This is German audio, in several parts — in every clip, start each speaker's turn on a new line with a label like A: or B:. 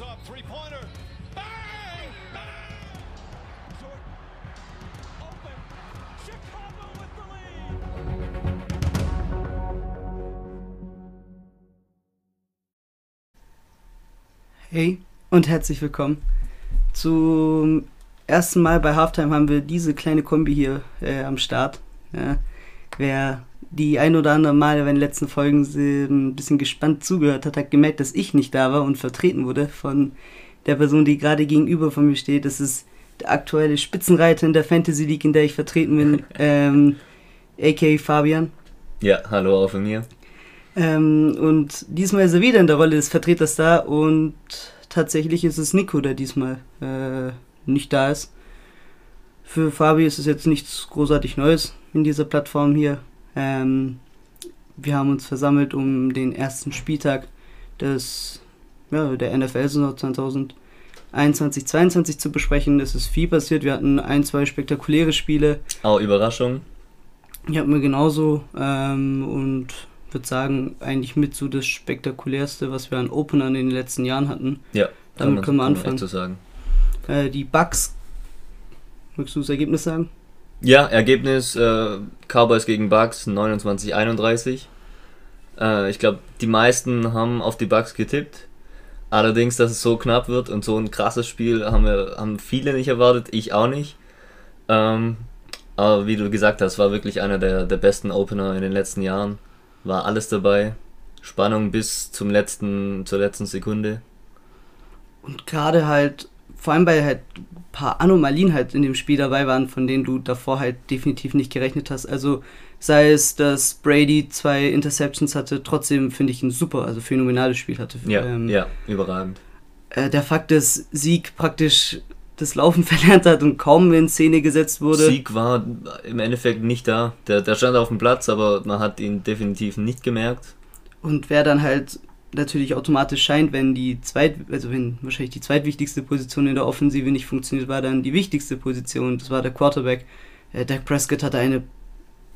A: Up, three pointer. Bang! Bang! Jordan. Open. Chicago with the lead.
B: Hey und herzlich willkommen. Zum ersten Mal bei Halftime haben wir diese kleine Kombi hier äh, am Start. Ja, wer die ein oder andere Male bei den letzten Folgen ein bisschen gespannt zugehört hat, hat gemerkt, dass ich nicht da war und vertreten wurde von der Person, die gerade gegenüber von mir steht. Das ist der aktuelle Spitzenreiter in der Fantasy League, in der ich vertreten bin, ähm, aka Fabian.
C: Ja, hallo auch von mir.
B: Ähm, und diesmal ist er wieder in der Rolle des Vertreters da und tatsächlich ist es Nico, der diesmal äh, nicht da ist. Für Fabi ist es jetzt nichts großartig Neues in dieser Plattform hier. Ähm, wir haben uns versammelt, um den ersten Spieltag des, ja, der NFL-Saison 2021-22 zu besprechen. Es ist viel passiert. Wir hatten ein, zwei spektakuläre Spiele.
C: Auch Überraschung.
B: Ich habe mir genauso ähm, und würde sagen, eigentlich mit so das spektakulärste, was wir an Openern in den letzten Jahren hatten.
C: Ja,
B: Damit
C: man-
B: können wir anfangen.
C: so sagen.
B: Äh, die Bucks. Möchtest du das Ergebnis sagen?
C: Ja, Ergebnis äh, Cowboys gegen Bucks 29-31. Äh, ich glaube, die meisten haben auf die Bucks getippt. Allerdings, dass es so knapp wird und so ein krasses Spiel haben wir haben viele nicht erwartet, ich auch nicht. Ähm, aber wie du gesagt hast, war wirklich einer der, der besten Opener in den letzten Jahren. War alles dabei. Spannung bis zum letzten, zur letzten Sekunde.
B: Und gerade halt, vor allem weil halt ein paar Anomalien halt in dem Spiel dabei waren, von denen du davor halt definitiv nicht gerechnet hast. Also sei es, dass Brady zwei Interceptions hatte, trotzdem finde ich ein super, also phänomenales Spiel hatte.
C: Ja,
B: Ähm,
C: ja, überragend.
B: äh, der Fakt, dass Sieg praktisch das Laufen verlernt hat und kaum in Szene gesetzt wurde.
C: Sieg war im Endeffekt nicht da. Der, der stand auf dem Platz, aber man hat ihn definitiv nicht gemerkt.
B: Und wer dann halt natürlich automatisch scheint, wenn die zweit, also wenn wahrscheinlich die zweitwichtigste Position in der Offensive nicht funktioniert, war dann die wichtigste Position, das war der Quarterback. Äh, Dak Prescott hatte eine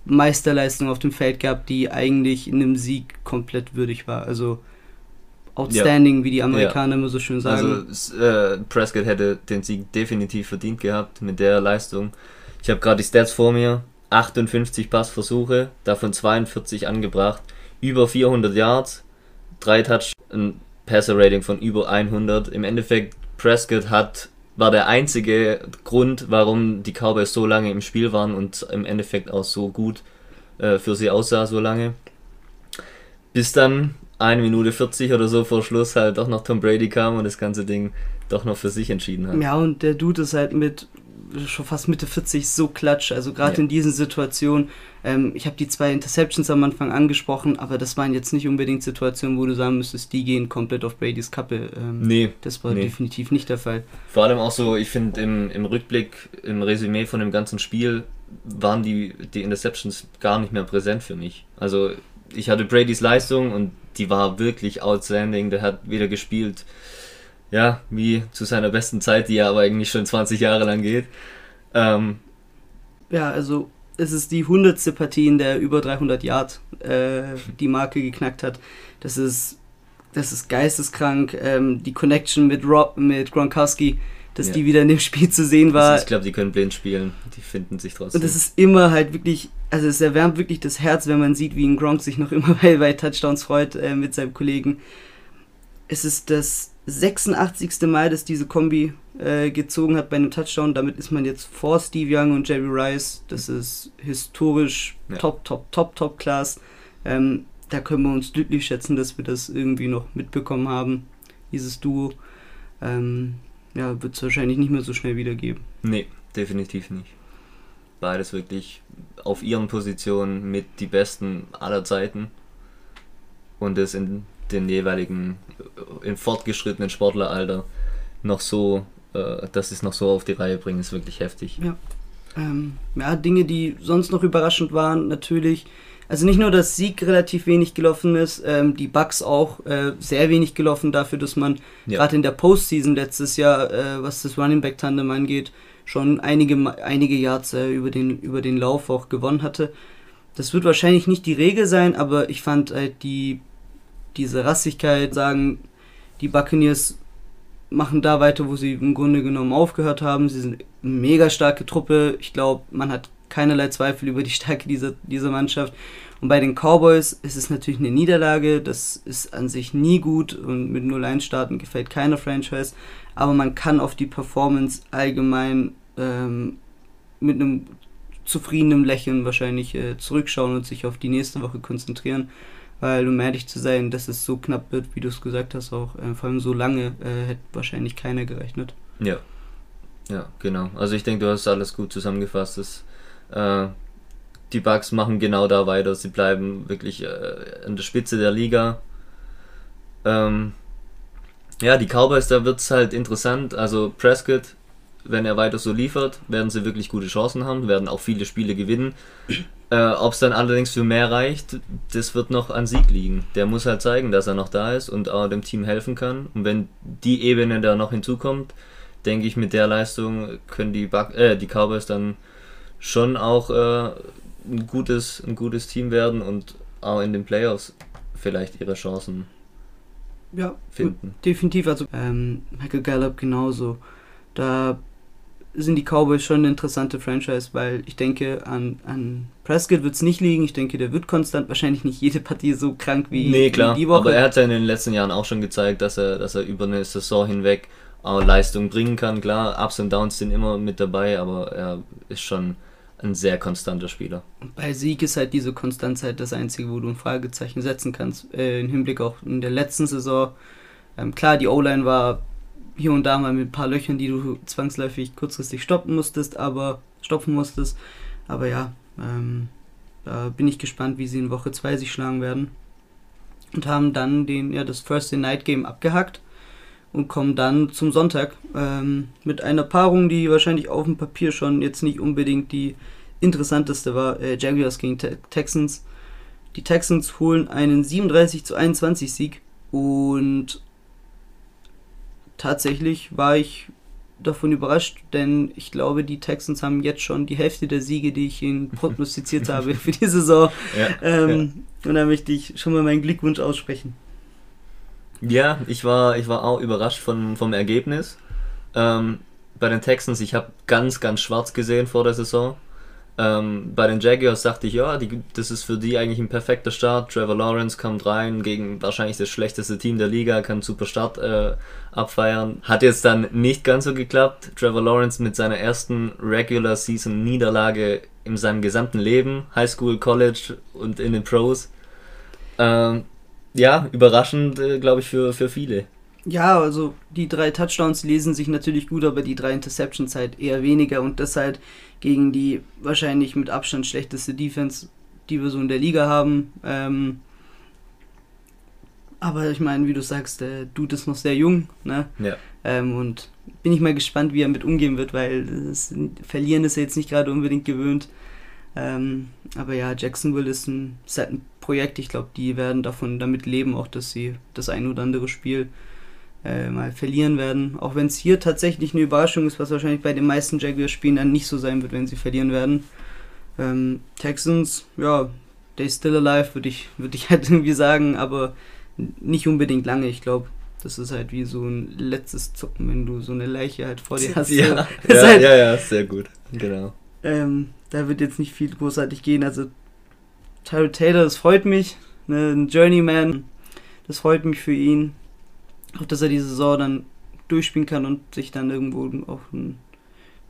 B: Meisterleistung auf dem Feld gehabt, die eigentlich in einem Sieg komplett würdig war. Also outstanding, wie die Amerikaner immer so schön sagen.
C: Also äh, Prescott hätte den Sieg definitiv verdient gehabt mit der Leistung. Ich habe gerade die Stats vor mir. 58 Passversuche, davon 42 angebracht, über 400 Yards, drei Touch, ein Passer-Rating von über 100. Im Endeffekt, Prescott hat war der einzige Grund, warum die Cowboys so lange im Spiel waren und im Endeffekt auch so gut äh, für sie aussah so lange. Bis dann eine Minute 40 oder so vor Schluss halt doch noch Tom Brady kam und das ganze Ding doch noch für sich entschieden hat.
B: Ja, und der Dude ist halt mit schon fast Mitte 40 so klatsch. Also gerade
C: Ja.
B: in diesen Situationen. Ähm, ich habe die zwei Interceptions am Anfang angesprochen, aber das waren jetzt nicht unbedingt Situationen, wo du sagen müsstest, die gehen komplett auf Bradys Kappe. Ähm,
C: Nee,
B: Das war
C: nee.
B: definitiv nicht der Fall.
C: vor allem auch so, ich finde im, im Rückblick, im Resümee von dem ganzen Spiel waren die, die Interceptions gar nicht mehr präsent für mich. Also ich hatte Bradys Leistung und die war wirklich outstanding. Der hat wieder gespielt, ja, wie zu seiner besten Zeit, die ja aber eigentlich schon 20 Jahre lang geht. Ähm,
B: Ja, also es ist die hundertste Partie, in der über 300 Yard äh, die Marke geknackt hat. Das ist, das ist geisteskrank. Ähm, die Connection mit Rob, mit Gronkowski, dass
C: Ja.
B: die wieder in dem Spiel zu sehen war.
C: ich glaube, die können blind spielen. Die finden sich trotzdem.
B: Und es ist immer halt wirklich, also es erwärmt wirklich das Herz, wenn man sieht, wie ein Gronk sich noch immer bei, bei Touchdowns freut äh, mit seinem Kollegen. Es ist das 86. Mal, dass diese Kombi äh, gezogen hat bei einem Touchdown. Damit ist man jetzt vor Steve Young und Jerry Rice. Das ist historisch
C: Ja.
B: top, top, top, top Class. Ähm, da können wir uns glücklich schätzen, dass wir das irgendwie noch mitbekommen haben, dieses Duo. Ähm, ja, wird es wahrscheinlich nicht mehr so schnell wiedergeben.
C: Nee, definitiv nicht. Beides wirklich auf ihren Positionen mit die besten aller Zeiten. Und es in den jeweiligen, äh, im fortgeschrittenen Sportleralter noch so, äh, dass sie es noch so auf die Reihe bringen, ist wirklich heftig.
B: Ähm, ja, Dinge, die sonst noch überraschend waren, natürlich. Also nicht nur, dass Sieg relativ wenig gelaufen ist, ähm, die Bucks auch äh, sehr wenig gelaufen dafür, dass man
C: Ja.
B: gerade in der Postseason letztes Jahr, äh, was das Running Back Tandem angeht, schon einige einige Yards äh, über den über den Lauf auch gewonnen hatte. Das wird wahrscheinlich nicht die Regel sein, aber ich fand halt die diese Rassigkeit, sagen die Buccaneers machen da weiter, wo sie im Grunde genommen aufgehört haben. Sie sind eine mega starke Truppe. Ich glaube, man hat keinerlei Zweifel über die Stärke dieser, dieser Mannschaft. Und bei den Cowboys ist es natürlich eine Niederlage. Das ist an sich nie gut und mit 0-1 starten gefällt keiner Franchise. Aber man kann auf die Performance allgemein ähm, mit einem zufriedenen Lächeln wahrscheinlich äh, zurückschauen und sich auf die nächste Woche konzentrieren. Weil, um ehrlich zu sein, dass es so knapp wird, wie du es gesagt hast, auch äh, vor allem so lange, äh, hätte wahrscheinlich keiner gerechnet.
C: Ja. Ja, genau. Also ich denke, du hast alles gut zusammengefasst. Das, äh, die Bugs machen genau da weiter. Sie bleiben wirklich äh, an der Spitze der Liga. Ähm, ja, die Cowboys, da wird es halt interessant. Also Prescott, wenn er weiter so liefert, werden sie wirklich gute Chancen haben, werden auch viele Spiele gewinnen. Äh, Ob es dann allerdings für mehr reicht, das wird noch an Sieg liegen. Der muss halt zeigen, dass er noch da ist und auch dem Team helfen kann. Und wenn die Ebene da noch hinzukommt, denke ich, mit der Leistung können die, Buc äh, die Cowboys dann schon auch äh, ein, gutes, ein gutes Team werden und auch in den Playoffs vielleicht ihre Chancen
B: Ja,
C: finden.
B: definitiv. Also ähm, Michael Gallup genauso. Da sind die Cowboys schon eine interessante Franchise, weil ich denke, an, an Prescott wird es nicht liegen. Ich denke, der wird konstant wahrscheinlich nicht jede Partie so krank wie,
C: Nee, klar.
B: die Woche.
C: Aber er hat ja in den letzten Jahren auch schon gezeigt, dass er, dass er über eine Saison hinweg auch Leistung bringen kann. Klar, Ups und Downs sind immer mit dabei, aber er ist schon ein sehr konstanter Spieler.
B: Bei Sieg ist halt diese Konstanz halt das Einzige, wo du ein Fragezeichen setzen kannst. Äh, Im Hinblick auch in der letzten Saison. Ähm, klar, die O-Line war hier und da mal mit ein paar Löchern, die du zwangsläufig kurzfristig stoppen musstest, aber stopfen musstest. Aber ja, ähm, da bin ich gespannt, wie sie in Woche 2 sich schlagen werden. Und haben dann den, ja, das Thursday Night Game abgehackt und kommen dann zum Sonntag ähm, mit einer Paarung, die wahrscheinlich auf dem Papier schon jetzt nicht unbedingt die interessanteste war. Äh, Jaguars gegen Te Texans. Die Texans holen einen 37 zu 21 Sieg und tatsächlich war ich davon überrascht, denn ich glaube, die Texans haben jetzt schon die Hälfte der Siege, die ich ihnen prognostiziert habe für die Saison.
C: Ja,
B: Ähm, Und da möchte ich schon mal meinen Glückwunsch aussprechen.
C: Ja, ich war, ich war auch überrascht von, vom Ergebnis. Ähm, bei den Texans, ich habe ganz, ganz schwarz gesehen vor der Saison. Ähm, bei den Jaguars dachte ich, ja, die, das ist für die eigentlich ein perfekter Start. Trevor Lawrence kommt rein gegen wahrscheinlich das schlechteste Team der Liga, kann einen super Start äh, abfeiern. Hat jetzt dann nicht ganz so geklappt. Trevor Lawrence mit seiner ersten Regular Season Niederlage in seinem gesamten Leben, High School, College und in den Pros. Ähm, ja, überraschend, äh, glaube ich, für, für viele.
B: Ja, also die drei Touchdowns lesen sich natürlich gut, aber die drei Interceptions halt eher weniger und das halt gegen die wahrscheinlich mit Abstand schlechteste Defense, die wir so in der Liga haben. Ähm, aber ich meine, wie du sagst, der Dude ist noch sehr jung, ne?
C: Ja.
B: Ähm, und bin ich mal gespannt, wie er mit umgehen wird, weil das Verlieren ist er jetzt nicht gerade unbedingt gewöhnt. Ähm, aber ja, Jacksonville ist ein, ist halt ein Projekt. Ich glaube, die werden davon damit leben, auch dass sie das ein oder andere Spiel äh, mal verlieren werden. Auch wenn es hier tatsächlich eine Überraschung ist, was wahrscheinlich bei den meisten Jaguars-Spielen dann nicht so sein wird, wenn sie verlieren werden. Ähm, Texans, ja, they still alive, würde ich, würd ich halt irgendwie sagen, aber nicht unbedingt lange. Ich glaube, das ist halt wie so ein letztes Zucken, wenn du so eine Leiche halt vor dir hast.
C: Ja, ja,
B: halt-
C: ja, ja, sehr gut. Genau.
B: ähm, da wird jetzt nicht viel großartig gehen. Also Tyrell Taylor, das freut mich. Ne, ein Journeyman, das freut mich für ihn. Auch dass er die Saison dann durchspielen kann und sich dann irgendwo auch ein,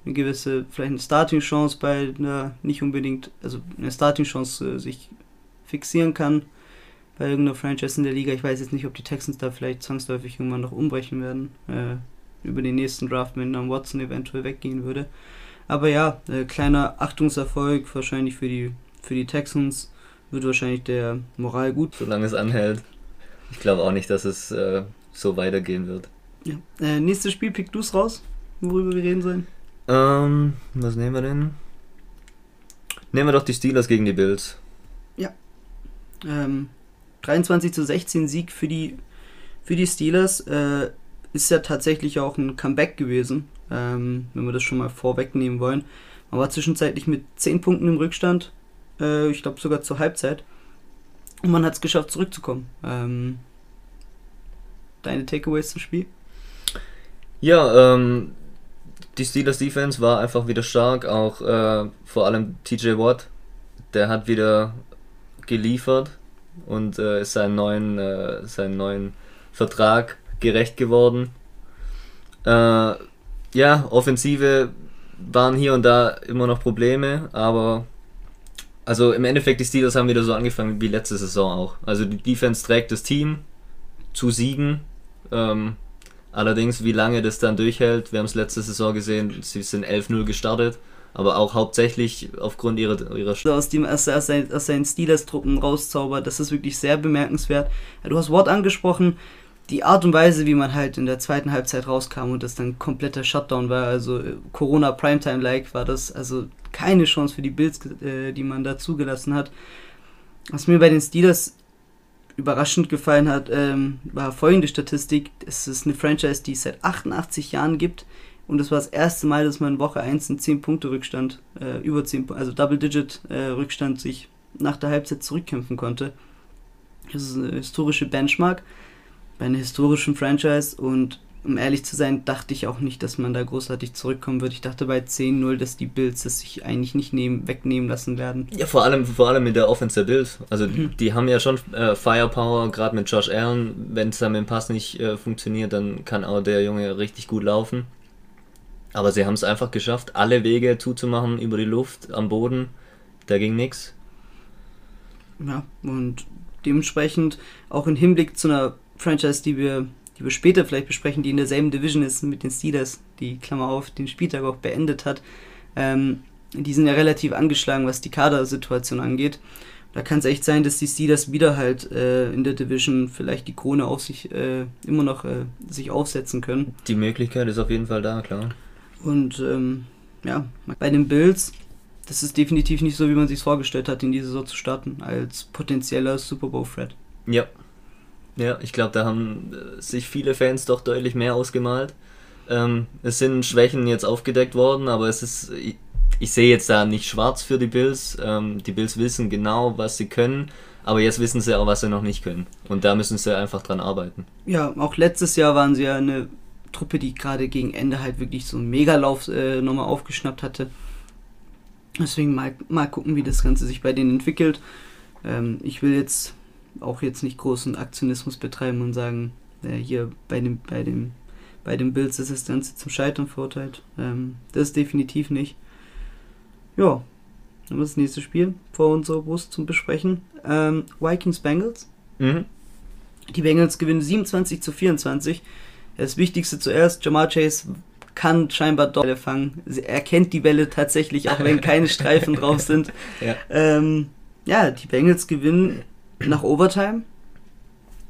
B: eine gewisse, vielleicht eine Starting-Chance bei einer, nicht unbedingt, also eine Starting-Chance äh, sich fixieren kann bei irgendeiner Franchise in der Liga. Ich weiß jetzt nicht, ob die Texans da vielleicht zwangsläufig irgendwann noch umbrechen werden. Äh, über den nächsten Draft, wenn dann Watson eventuell weggehen würde. Aber ja, äh, kleiner Achtungserfolg wahrscheinlich für die, für die Texans. Wird wahrscheinlich der Moral gut.
C: Solange es anhält. Ich glaube auch nicht, dass es äh, so weitergehen wird.
B: Ja. Äh, nächstes Spiel, pick du's raus, worüber wir reden sollen.
C: Ähm, was nehmen wir denn? Nehmen wir doch die Steelers gegen die Bills.
B: Ähm, 23 zu 16 Sieg für die, für die Steelers. Äh, ist ja tatsächlich auch ein Comeback gewesen, ähm, wenn wir das schon mal vorwegnehmen wollen. Man war zwischenzeitlich mit 10 Punkten im Rückstand, äh, ich glaube sogar zur Halbzeit. Und man hat es geschafft, zurückzukommen. Ähm, deine Takeaways zum Spiel?
C: Ja, ähm, die Steelers Defense war einfach wieder stark, auch äh, vor allem TJ Watt, der hat wieder geliefert und äh, ist seinen neuen, äh, seinen neuen Vertrag gerecht geworden. Äh, ja, Offensive waren hier und da immer noch Probleme, aber also im Endeffekt die Steelers haben wieder so angefangen wie letzte Saison auch. Also die Defense trägt das Team zu Siegen. Ähm, allerdings, wie lange das dann durchhält, wir haben es letzte Saison gesehen, sie sind 11-0 gestartet, aber auch hauptsächlich aufgrund ihrer, ihrer
B: so aus dem aus, aus, seinen, aus seinen Steelers-Truppen rauszaubert. Das ist wirklich sehr bemerkenswert. Du hast Wort angesprochen. Die Art und Weise, wie man halt in der zweiten Halbzeit rauskam und das dann kompletter Shutdown war, also äh, Corona Primetime-like war das, also keine Chance für die Bills, äh, die man da zugelassen hat. Was mir bei den Steelers überraschend gefallen hat, ähm, war folgende Statistik. Es ist eine Franchise, die es seit 88 Jahren gibt. Und es war das erste Mal, dass man in Woche 1 einen 10 Punkte Rückstand, äh, über 10, also Double-Digit äh, sich nach der Halbzeit zurückkämpfen konnte. Das ist eine historische Benchmark bei einer historischen Franchise und um ehrlich zu sein, dachte ich auch nicht, dass man da großartig zurückkommen wird. Ich dachte bei 10-0, dass die Bills das sich eigentlich nicht nehmen, wegnehmen lassen werden.
C: Ja, vor allem, vor allem mit der Offense der Bills. Also mhm. die haben ja schon äh, Firepower, gerade mit Josh Allen. Wenn es dann mit dem Pass nicht äh, funktioniert, dann kann auch der Junge richtig gut laufen. Aber sie haben es einfach geschafft, alle Wege zuzumachen über die Luft, am Boden. Da ging nichts.
B: Ja, und dementsprechend auch im Hinblick zu einer Franchise, die wir die wir später vielleicht besprechen, die in derselben Division ist mit den Steelers, die Klammer auf den Spieltag auch beendet hat. Ähm, die sind ja relativ angeschlagen, was die Kadersituation angeht. Da kann es echt sein, dass die Steelers wieder halt äh, in der Division vielleicht die Krone auf sich äh, immer noch äh, sich aufsetzen können.
C: Die Möglichkeit ist auf jeden Fall da, klar.
B: Und ähm, ja, bei den Bills, das ist definitiv nicht so, wie man sich vorgestellt hat, in die Saison zu starten, als potenzieller Super Bowl-Threat.
C: Ja, ja, ich glaube, da haben äh, sich viele Fans doch deutlich mehr ausgemalt. Ähm, es sind Schwächen jetzt aufgedeckt worden, aber es ist, ich, ich sehe jetzt da nicht schwarz für die Bills. Ähm, die Bills wissen genau, was sie können, aber jetzt wissen sie auch, was sie noch nicht können. Und da müssen sie einfach dran arbeiten.
B: Ja, auch letztes Jahr waren sie ja eine Truppe, die gerade gegen Ende halt wirklich so einen Megalauf äh, nochmal aufgeschnappt hatte. Deswegen mal, mal gucken, wie das Ganze sich bei denen entwickelt. Ähm, ich will jetzt auch jetzt nicht großen Aktionismus betreiben und sagen, äh, hier bei dem, bei dem, bei dem Bills ist das Ganze zum Scheitern verurteilt. Ähm, das definitiv nicht. Ja, dann das nächste Spiel vor unserer Brust zum Besprechen. Ähm, Vikings Bengals. Mhm. Die Bengals gewinnen 27 zu 24. Das Wichtigste zuerst, Jamal Chase kann scheinbar doch Bälle fangen. Er kennt die Bälle tatsächlich, auch wenn keine Streifen drauf sind. Ja. Ähm, ja, die Bengals gewinnen nach Overtime.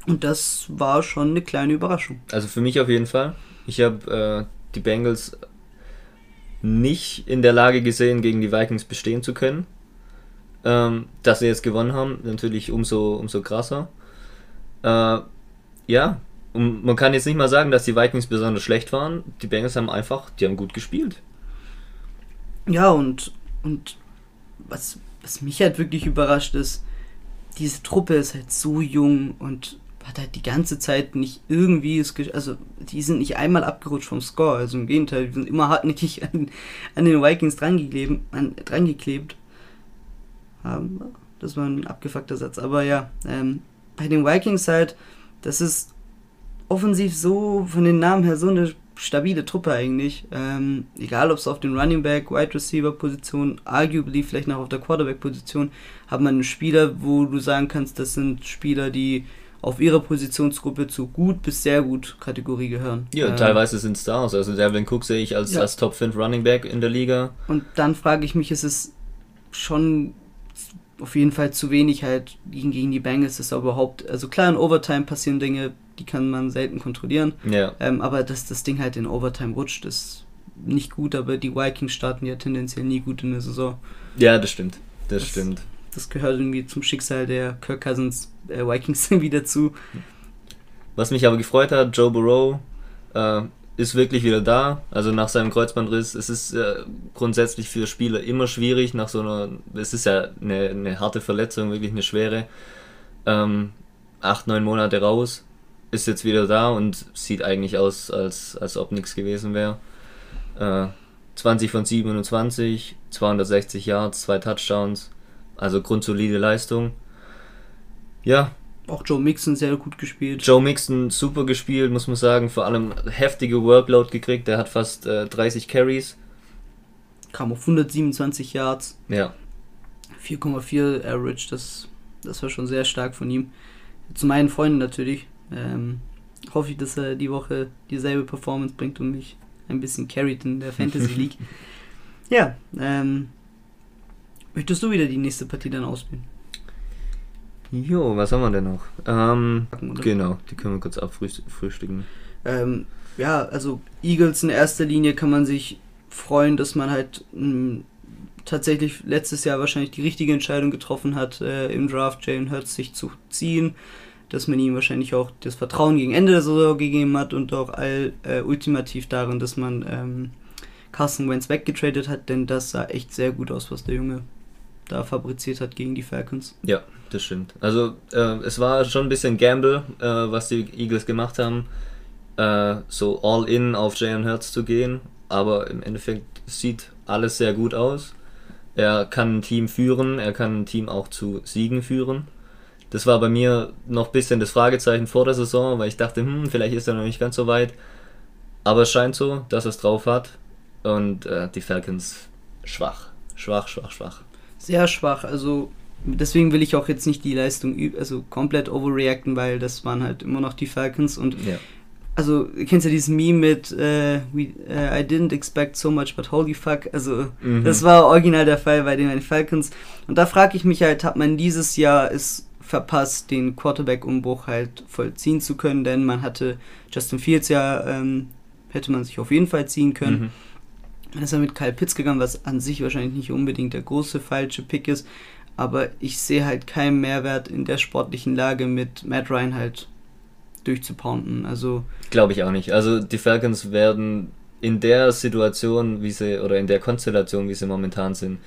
B: Und das war schon eine kleine Überraschung.
C: Also für mich auf jeden Fall. Ich habe äh, die Bengals nicht in der Lage gesehen, gegen die Vikings bestehen zu können. Ähm, dass sie jetzt gewonnen haben, natürlich umso, umso krasser. Äh, ja, und man kann jetzt nicht mal sagen, dass die Vikings besonders schlecht waren. Die Bengals haben einfach, die haben gut gespielt.
B: Ja, und, und was, was mich halt wirklich überrascht ist, diese Truppe ist halt so jung und hat halt die ganze Zeit nicht irgendwie, es also die sind nicht einmal abgerutscht vom Score, also im Gegenteil, die sind immer hartnäckig an, an den Vikings drangeklebt, an, drangeklebt. Haben, das war ein abgefuckter Satz, aber ja, ähm, bei den Vikings halt, das ist offensiv so von den Namen her so eine stabile Truppe eigentlich. Ähm, egal, ob es auf den Running Back, Wide Receiver Position, arguably vielleicht noch auf der Quarterback Position, hat man Spieler, wo du sagen kannst, das sind Spieler, die auf ihrer Positionsgruppe zu gut bis sehr gut Kategorie gehören.
C: Ja, ähm, teilweise sind Stars. Also Devin Cook sehe ich als, ja. als Top 5 Running Back in der Liga.
B: Und dann frage ich mich, ist es schon auf jeden Fall zu wenig halt gegen, gegen die Bengals ist überhaupt, also klar in Overtime passieren Dinge, die kann man selten kontrollieren. Ja. Ähm, aber dass das Ding halt in Overtime rutscht, ist nicht gut, aber die Vikings starten ja tendenziell nie gut in der Saison.
C: Ja, das stimmt. Das, das stimmt.
B: Das gehört irgendwie zum Schicksal der Kirk Cousins äh, Vikings wieder zu.
C: Was mich aber gefreut hat, Joe Burrow äh, ist wirklich wieder da. Also nach seinem Kreuzbandriss. Es ist äh, grundsätzlich für Spieler immer schwierig nach so einer. Es ist ja eine, eine harte Verletzung, wirklich eine schwere. Ähm, acht, neun Monate raus. Ist jetzt wieder da und sieht eigentlich aus, als, als ob nichts gewesen wäre. Äh, 20 von 27, 260 Yards, zwei Touchdowns, also grundsolide Leistung. Ja,
B: Auch Joe Mixon sehr gut gespielt.
C: Joe Mixon super gespielt, muss man sagen. Vor allem heftige Workload gekriegt. Der hat fast äh, 30 Carries.
B: Kam auf 127 Yards,
C: Ja,
B: 4,4 Average. Das, das war schon sehr stark von ihm. Zu meinen Freunden natürlich. Ähm, hoffe ich, dass er die Woche dieselbe Performance bringt und mich ein bisschen carried in der Fantasy League. ja, ähm, möchtest du wieder die nächste Partie dann ausspielen?
C: Jo, was haben wir denn noch? Ähm, genau, die können wir kurz abfrühstücken.
B: Ähm, ja, also Eagles in erster Linie kann man sich freuen, dass man halt mh, tatsächlich letztes Jahr wahrscheinlich die richtige Entscheidung getroffen hat, äh, im Draft Jalen Hurts sich zu ziehen, dass man ihm wahrscheinlich auch das Vertrauen gegen Ende der Saison gegeben hat und auch all, äh, ultimativ darin, dass man ähm, Carson Wentz weggetradet hat, denn das sah echt sehr gut aus, was der Junge da fabriziert hat gegen die Falcons.
C: Ja, das stimmt. Also äh, es war schon ein bisschen Gamble, äh, was die Eagles gemacht haben, äh, so all in auf Jalen Hurts zu gehen, aber im Endeffekt sieht alles sehr gut aus. Er kann ein Team führen, er kann ein Team auch zu Siegen führen. Das war bei mir noch ein bisschen das Fragezeichen vor der Saison, weil ich dachte, hm, vielleicht ist er noch nicht ganz so weit. Aber es scheint so, dass er es drauf hat. Und äh, die Falcons schwach. Schwach, schwach, schwach.
B: sehr schwach. Also deswegen will ich auch jetzt nicht die Leistung also komplett overreacten, weil das waren halt immer noch die Falcons und
C: Ja.
B: also du kennst ja dieses Meme mit äh, we, äh, I didn't expect so much but holy fuck. Also
C: Mhm.
B: das war original der Fall bei den Falcons und da frage ich mich halt, hat man dieses Jahr es verpasst, den Quarterback-Umbruch halt vollziehen zu können, denn man hatte Justin Fields ja ähm, hätte man sich auf jeden Fall ziehen können.
C: Mhm.
B: Dann ist er mit Kyle Pitts gegangen, was an sich wahrscheinlich nicht unbedingt der große falsche Pick ist. Aber ich sehe halt keinen Mehrwert in der sportlichen Lage mit Matt Ryan halt durchzupounden. Also,
C: Glaube ich auch nicht. Also die Falcons werden in der Situation, wie sie, oder in der Konstellation, wie sie momentan sind,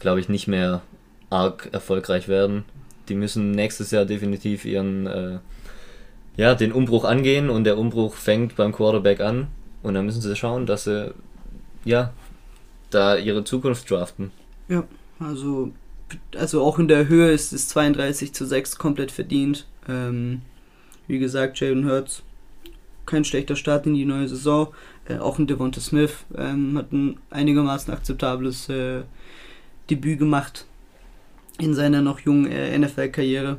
C: glaube ich, nicht mehr arg erfolgreich werden. Die müssen nächstes Jahr definitiv ihren, äh, ja, den Umbruch angehen und der Umbruch fängt beim Quarterback an. Und dann müssen sie schauen, dass sie, ja, da ihre Zukunft draften.
B: also, also auch in der Höhe ist es 32 zu 6 komplett verdient. Ähm, wie gesagt, Jalen Hurts, kein schlechter Start in die neue Saison. Äh, auch ein Devonta Smith ähm, hat ein einigermaßen akzeptables äh, Debüt gemacht in seiner noch jungen äh, NFL-Karriere.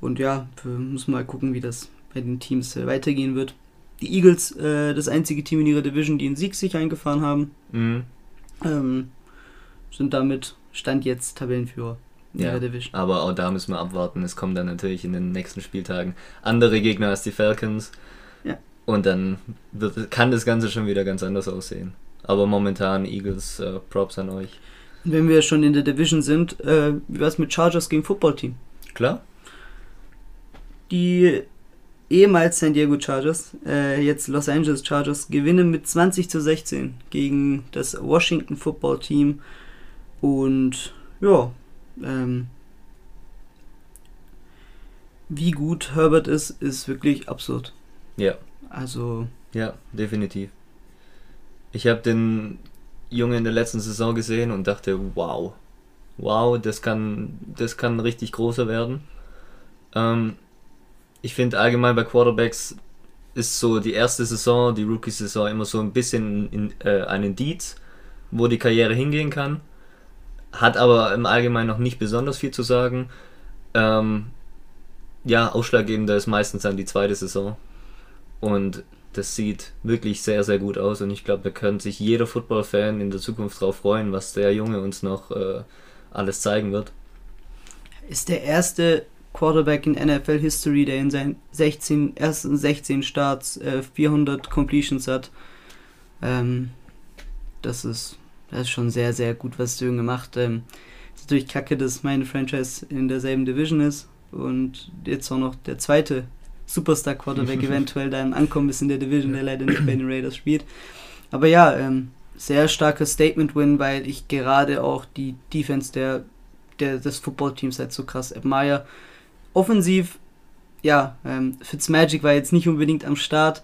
B: Und ja, wir müssen mal gucken, wie das bei den Teams äh, weitergehen wird. Die Eagles, äh, das einzige Team in ihrer Division, die einen Sieg sich eingefahren haben,
C: Mhm.
B: ähm, sind damit Stand jetzt Tabellenführer in
C: Ja.
B: ihrer Division.
C: Aber auch da müssen wir abwarten. Es kommen dann natürlich in den nächsten Spieltagen andere Gegner als die Falcons.
B: Ja.
C: Und dann wird, kann das Ganze schon wieder ganz anders aussehen. Aber momentan Eagles, äh, Props an euch.
B: Wenn wir schon in der Division sind, äh, wie war es mit Chargers gegen Football Team?
C: Klar?
B: Die ehemals San Diego Chargers, äh, jetzt Los Angeles Chargers, gewinnen mit 20 zu 16 gegen das Washington Football Team. Und ja, ähm, wie gut Herbert ist, ist wirklich absurd.
C: Ja.
B: Also,
C: Ja, definitiv. Ich habe den Jungen in der letzten Saison gesehen und dachte, wow. Wow, das kann, das kann richtig großer werden. Ähm, ich finde allgemein bei Quarterbacks ist so die erste Saison, die Rookie-Saison immer so ein bisschen in, äh, ein Indiz, wo die Karriere hingehen kann. Hat aber im Allgemeinen noch nicht besonders viel zu sagen. Ähm, ja, ausschlaggebender ist meistens dann die zweite Saison. Und das sieht wirklich sehr, sehr gut aus. Und ich glaube, da kann sich jeder Football-Fan in der Zukunft drauf freuen, was der Junge uns noch äh, alles zeigen wird.
B: ist der erste Quarterback in NFL History, der in seinen 16, ersten 16 Starts äh, 400 Completions hat. Ähm, das ist das ist schon sehr, sehr gut, was der Junge macht. Ähm, ist natürlich kacke, dass meine Franchise in derselben Division ist und jetzt auch noch der zweite Superstar Quarterback eventuell dann ankommen ist in der Division, der leider nicht bei den Raiders spielt. Aber ja, ähm, sehr starker Statement-Win, weil ich gerade auch die Defense der, der des Footballteams halt so krass admire. Offensiv ja, ähm, Fitzmagic war jetzt nicht unbedingt am Start.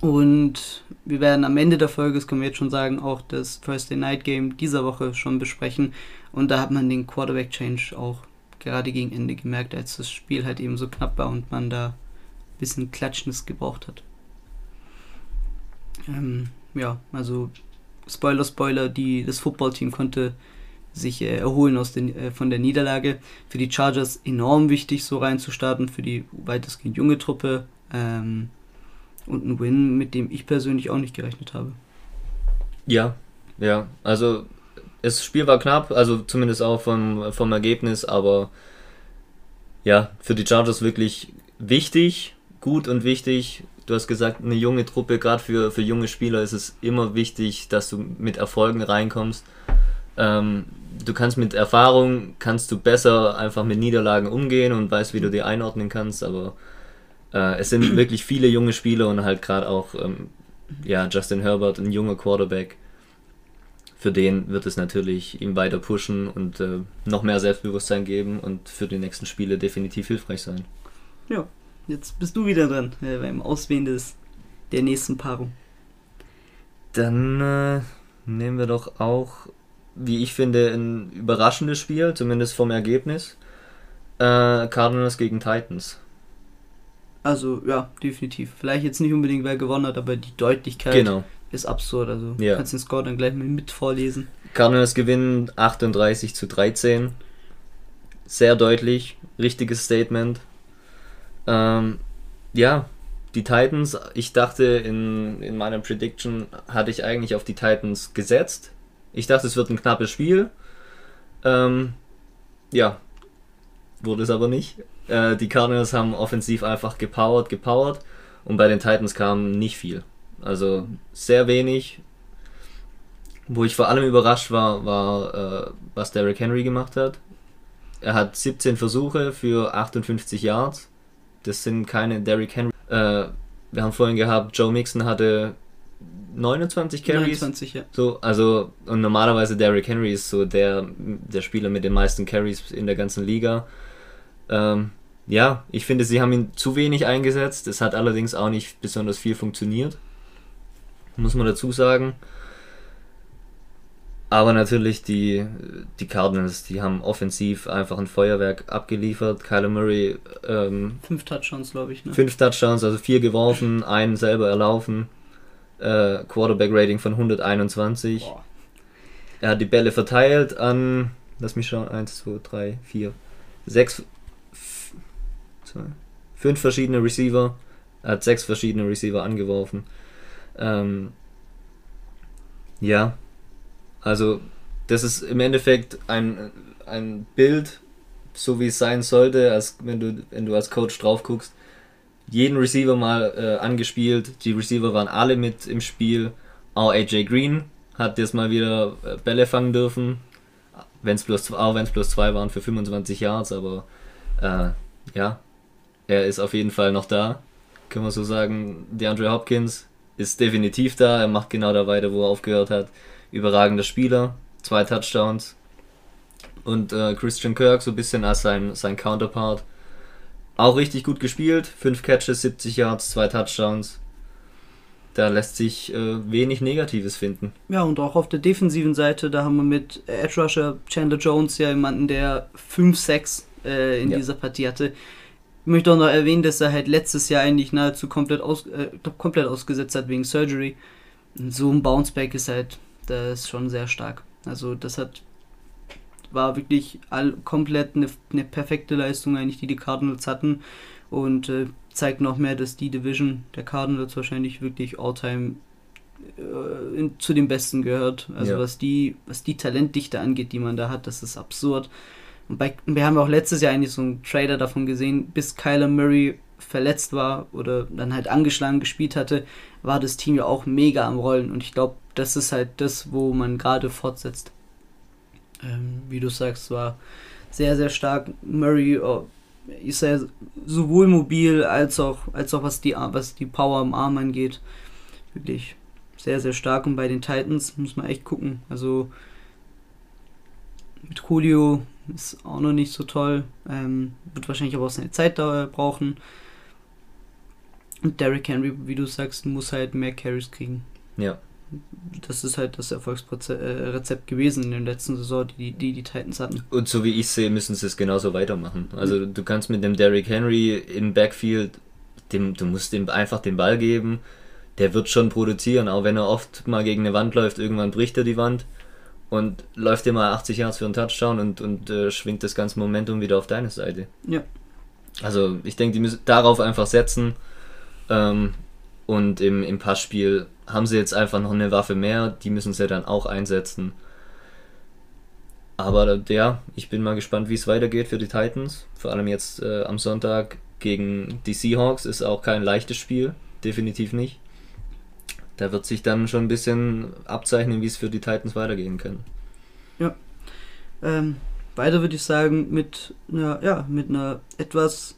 B: Und wir werden am Ende der Folge, das können wir jetzt schon sagen, auch das Thursday Night Game dieser Woche schon besprechen. Und da hat man den Quarterback Change auch gerade gegen Ende gemerkt, als das Spiel halt eben so knapp war und man da ein bisschen Klatschnis gebraucht hat. Ähm, ja, also Spoiler, Spoiler, die, das Footballteam konnte sich äh, erholen aus den, äh, von der Niederlage. Für die Chargers enorm wichtig, so reinzustarten, für die weitestgehend junge Truppe. Ähm, und ein Win, mit dem ich persönlich auch nicht gerechnet habe.
C: Ja, ja, also das Spiel war knapp, also zumindest auch vom, vom Ergebnis, aber ja, für die Chargers wirklich wichtig, gut und wichtig. Du hast gesagt, eine junge Truppe, gerade für, für junge Spieler ist es immer wichtig, dass du mit Erfolgen reinkommst. Ähm, du kannst mit Erfahrung, kannst du besser einfach mit Niederlagen umgehen und weißt, wie du die einordnen kannst, aber äh, es sind wirklich viele junge Spieler und halt gerade auch ähm, ja, Justin Herbert, ein junger Quarterback. Für den wird es natürlich ihm weiter pushen und äh, noch mehr Selbstbewusstsein geben und für die nächsten Spiele definitiv hilfreich sein.
B: Ja, jetzt bist du wieder dran äh, beim Auswählen des, der nächsten Paarung.
C: Dann äh, nehmen wir doch auch, wie ich finde, ein überraschendes Spiel, zumindest vom Ergebnis. Äh, Cardinals gegen Titans.
B: Also ja, definitiv. Vielleicht jetzt nicht unbedingt, wer gewonnen hat, aber die Deutlichkeit
C: Genau.
B: Ist absurd. Also
C: Ja.
B: du kannst den Score dann gleich mal mit vorlesen.
C: Cardinals gewinnen 38 zu 13. Sehr deutlich, richtiges Statement. Ähm, ja, die Titans, ich dachte in, in meiner Prediction, hatte ich eigentlich auf die Titans gesetzt. Ich dachte, es wird ein knappes Spiel. Ähm, ja, wurde es aber nicht. Äh, die Cardinals haben offensiv einfach gepowert, gepowert und bei den Titans kam nicht viel. Also sehr wenig. Wo ich vor allem überrascht war, war, äh, was Derrick Henry gemacht hat. Er hat 17 Versuche für 58 Yards. Das sind keine Derrick Henry. Äh, wir haben vorhin gehabt, Joe Mixon hatte 29 Carries.
B: 29, ja.
C: So, also, und normalerweise Derrick Henry ist so der, der Spieler mit den meisten Carries in der ganzen Liga. Ähm, ja, ich finde, sie haben ihn zu wenig eingesetzt. Es hat allerdings auch nicht besonders viel funktioniert. Muss man dazu sagen. Aber natürlich, die, die Cardinals, die haben offensiv einfach ein Feuerwerk abgeliefert. Kyler Murray, ähm,
B: Fünf Touchdowns, glaube ich. Ne?
C: fünf Touchdowns, also vier geworfen, einen selber erlaufen. Äh, Quarterback-Rating von 121.
B: Boah.
C: Er hat die Bälle verteilt an, lass mich schauen, 1, 2, 3, 4, 6, 2, 5 verschiedene Receiver. Er hat sechs verschiedene Receiver angeworfen. Ähm, ja, also das ist im Endeffekt ein, ein Bild, so wie es sein sollte, als wenn du, wenn du als Coach drauf guckst. Jeden Receiver mal äh, angespielt, die Receiver waren alle mit im Spiel. Auch AJ Green hat jetzt mal wieder äh, Bälle fangen dürfen. Auch wenn es bloß zwei waren für 25 Yards, aber äh, ja, er ist auf jeden Fall noch da. Können wir so sagen, DeAndre Hopkins ist definitiv da. Er macht genau da weiter, wo er aufgehört hat. Überragender Spieler, zwei Touchdowns. Und äh, Christian Kirk so ein bisschen als sein, sein Counterpart. Auch richtig gut gespielt. Fünf Catches, 70 Yards, zwei Touchdowns. Da lässt sich äh, wenig Negatives finden.
B: Ja, und auch auf der defensiven Seite, da haben wir mit Edge Rusher Chandler Jones ja jemanden, der 5-6 äh, in
C: Ja.
B: dieser Partie hatte. Ich möchte auch noch erwähnen, dass er halt letztes Jahr eigentlich nahezu komplett, aus, äh, komplett ausgesetzt hat wegen Surgery. Und so ein Bounceback ist halt, das ist schon sehr stark. Also das hat war wirklich all, komplett eine, eine perfekte Leistung eigentlich, die die Cardinals hatten und äh, zeigt noch mehr, dass die Division der Cardinals wahrscheinlich wirklich Alltime äh, in, zu den Besten gehört. Also
C: Ja.
B: was die was die Talentdichte angeht, die man da hat, das ist absurd. Und bei, wir haben auch letztes Jahr eigentlich so einen Trader davon gesehen, bis Kyler Murray verletzt war oder dann halt angeschlagen gespielt hatte, war das Team ja auch mega am Rollen. Und ich glaube, das ist halt das, wo man gerade fortsetzt. Ähm, wie du sagst, war sehr, sehr stark. Murray oh, ist ja sowohl mobil als auch, als auch was die, was die Power im Arm angeht. Wirklich sehr, sehr stark. Und bei den Titans muss man echt gucken. Also mit Julio ist auch noch nicht so toll. Ähm, wird wahrscheinlich aber auch seine Zeit da brauchen. Und Derrick Henry, wie du sagst, muss halt mehr Carries kriegen.
C: Ja.
B: Das ist halt das Erfolgsrezept gewesen in der letzten Saison, die die, die Titans hatten.
C: Und so wie ich sehe, müssen sie es genauso weitermachen. Also du kannst mit dem Derrick Henry im Backfield, dem, du musst ihm einfach den Ball geben. Der wird schon produzieren, auch wenn er oft mal gegen eine Wand läuft, irgendwann bricht er die Wand und läuft dir mal 80 Yards für einen Touchdown und, und äh, schwingt das ganze Momentum wieder auf deine Seite.
B: Ja.
C: Also ich denke, die müssen darauf einfach setzen. Ähm, und im, im Passspiel haben sie jetzt einfach noch eine Waffe mehr, die müssen sie dann auch einsetzen. Aber ja, ich bin mal gespannt, wie es weitergeht für die Titans. Vor allem jetzt äh, am Sonntag gegen die Seahawks ist auch kein leichtes Spiel, definitiv nicht. Da wird sich dann schon ein bisschen abzeichnen, wie es für die Titans weitergehen kann.
B: Ja. Ähm, weiter würde ich sagen mit einer, ja, mit einer etwas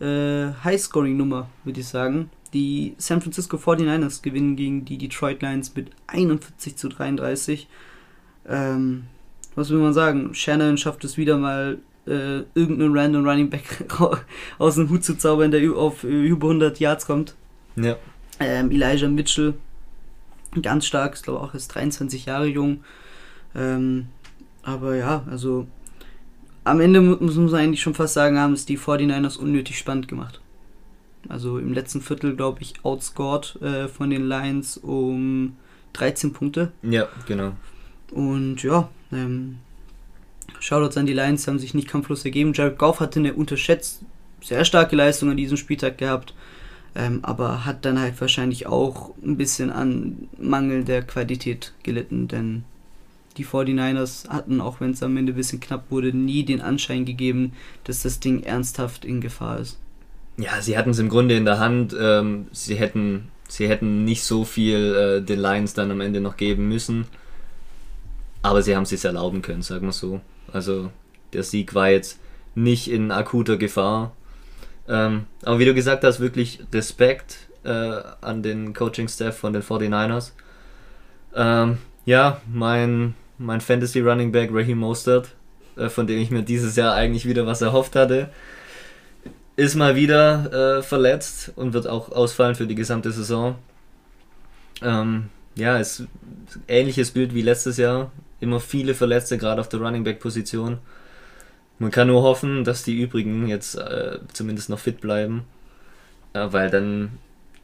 B: äh, High-Scoring-Nummer, würde ich sagen. Die San Francisco 49ers gewinnen gegen die Detroit Lions mit 41 zu 33. Ähm, was will man sagen? Shannon schafft es wieder mal, äh, irgendeinen random Running Back aus dem Hut zu zaubern, der auf über 100 Yards kommt.
C: Ja.
B: Ähm, Elijah Mitchell, ganz stark, ist glaube auch erst 23 Jahre jung. Ähm, aber ja, also am Ende muss man eigentlich schon fast sagen, haben es die 49ers unnötig spannend gemacht. Also im letzten Viertel, glaube ich, outscored äh, von den Lions um 13 Punkte.
C: Ja, genau.
B: Und ja, ähm, Shoutouts an die Lions, haben sich nicht kampflos ergeben. Jared Goff hatte eine unterschätzt sehr starke Leistung an diesem Spieltag gehabt, ähm, aber hat dann halt wahrscheinlich auch ein bisschen an Mangel der Qualität gelitten, denn die 49ers hatten, auch wenn es am Ende ein bisschen knapp wurde, nie den Anschein gegeben, dass das Ding ernsthaft in Gefahr ist.
C: Ja, sie hatten es im Grunde in der Hand. Ähm, sie, hätten, sie hätten nicht so viel äh, den Lions dann am Ende noch geben müssen. Aber sie haben es sich erlauben können, sagen wir so. Also der Sieg war jetzt nicht in akuter Gefahr. Ähm, aber wie du gesagt hast, wirklich Respekt äh, an den Coaching-Staff von den 49ers. Ähm, ja, mein, mein Fantasy Running Back Raheem Mostert, äh, von dem ich mir dieses Jahr eigentlich wieder was erhofft hatte, ist mal wieder äh, verletzt und wird auch ausfallen für die gesamte Saison. Ähm, ja, ist ähnliches Bild wie letztes Jahr. Immer viele Verletzte, gerade auf der Running Back Position. Man kann nur hoffen, dass die übrigen jetzt äh, zumindest noch fit bleiben, äh, weil dann,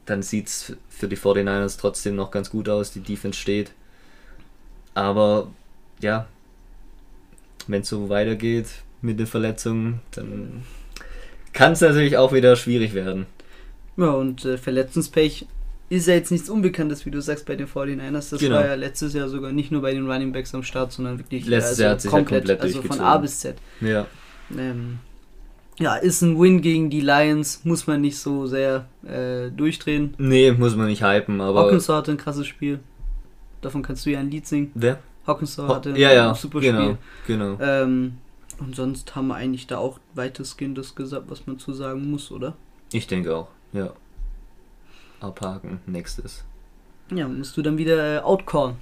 C: dann sieht es für die 49ers trotzdem noch ganz gut aus. Die Defense steht. Aber ja, wenn es so weitergeht mit den Verletzungen, dann kann es natürlich auch wieder schwierig werden.
B: Ja, und äh, Verletzungspech ist ja jetzt nichts Unbekanntes, wie du sagst, bei den 49ers. Das
C: Genau.
B: war ja letztes Jahr sogar nicht nur bei den Running Backs am Start, sondern wirklich
C: Letztes Jahr hat sich ja komplett
B: also von. A bis Z.
C: Ja.
B: Ähm, ja, ist ein Win gegen die Lions, muss man nicht so sehr äh, durchdrehen.
C: Nee, muss man nicht hypen, aber.
B: Hawkinson hatte ein krasses Spiel. Davon kannst du ja ein Lied singen.
C: Wer?
B: Hawkinson
C: Ho-
B: hatte
C: ja, ja,
B: ein super
C: genau,
B: Spiel.
C: genau.
B: Ähm, und sonst haben wir eigentlich da auch weitestgehend das gesagt, was man zu sagen muss, oder?
C: Ich denke auch, ja. Abhaken, nächstes.
B: Ja, musst du dann wieder äh, outcallen.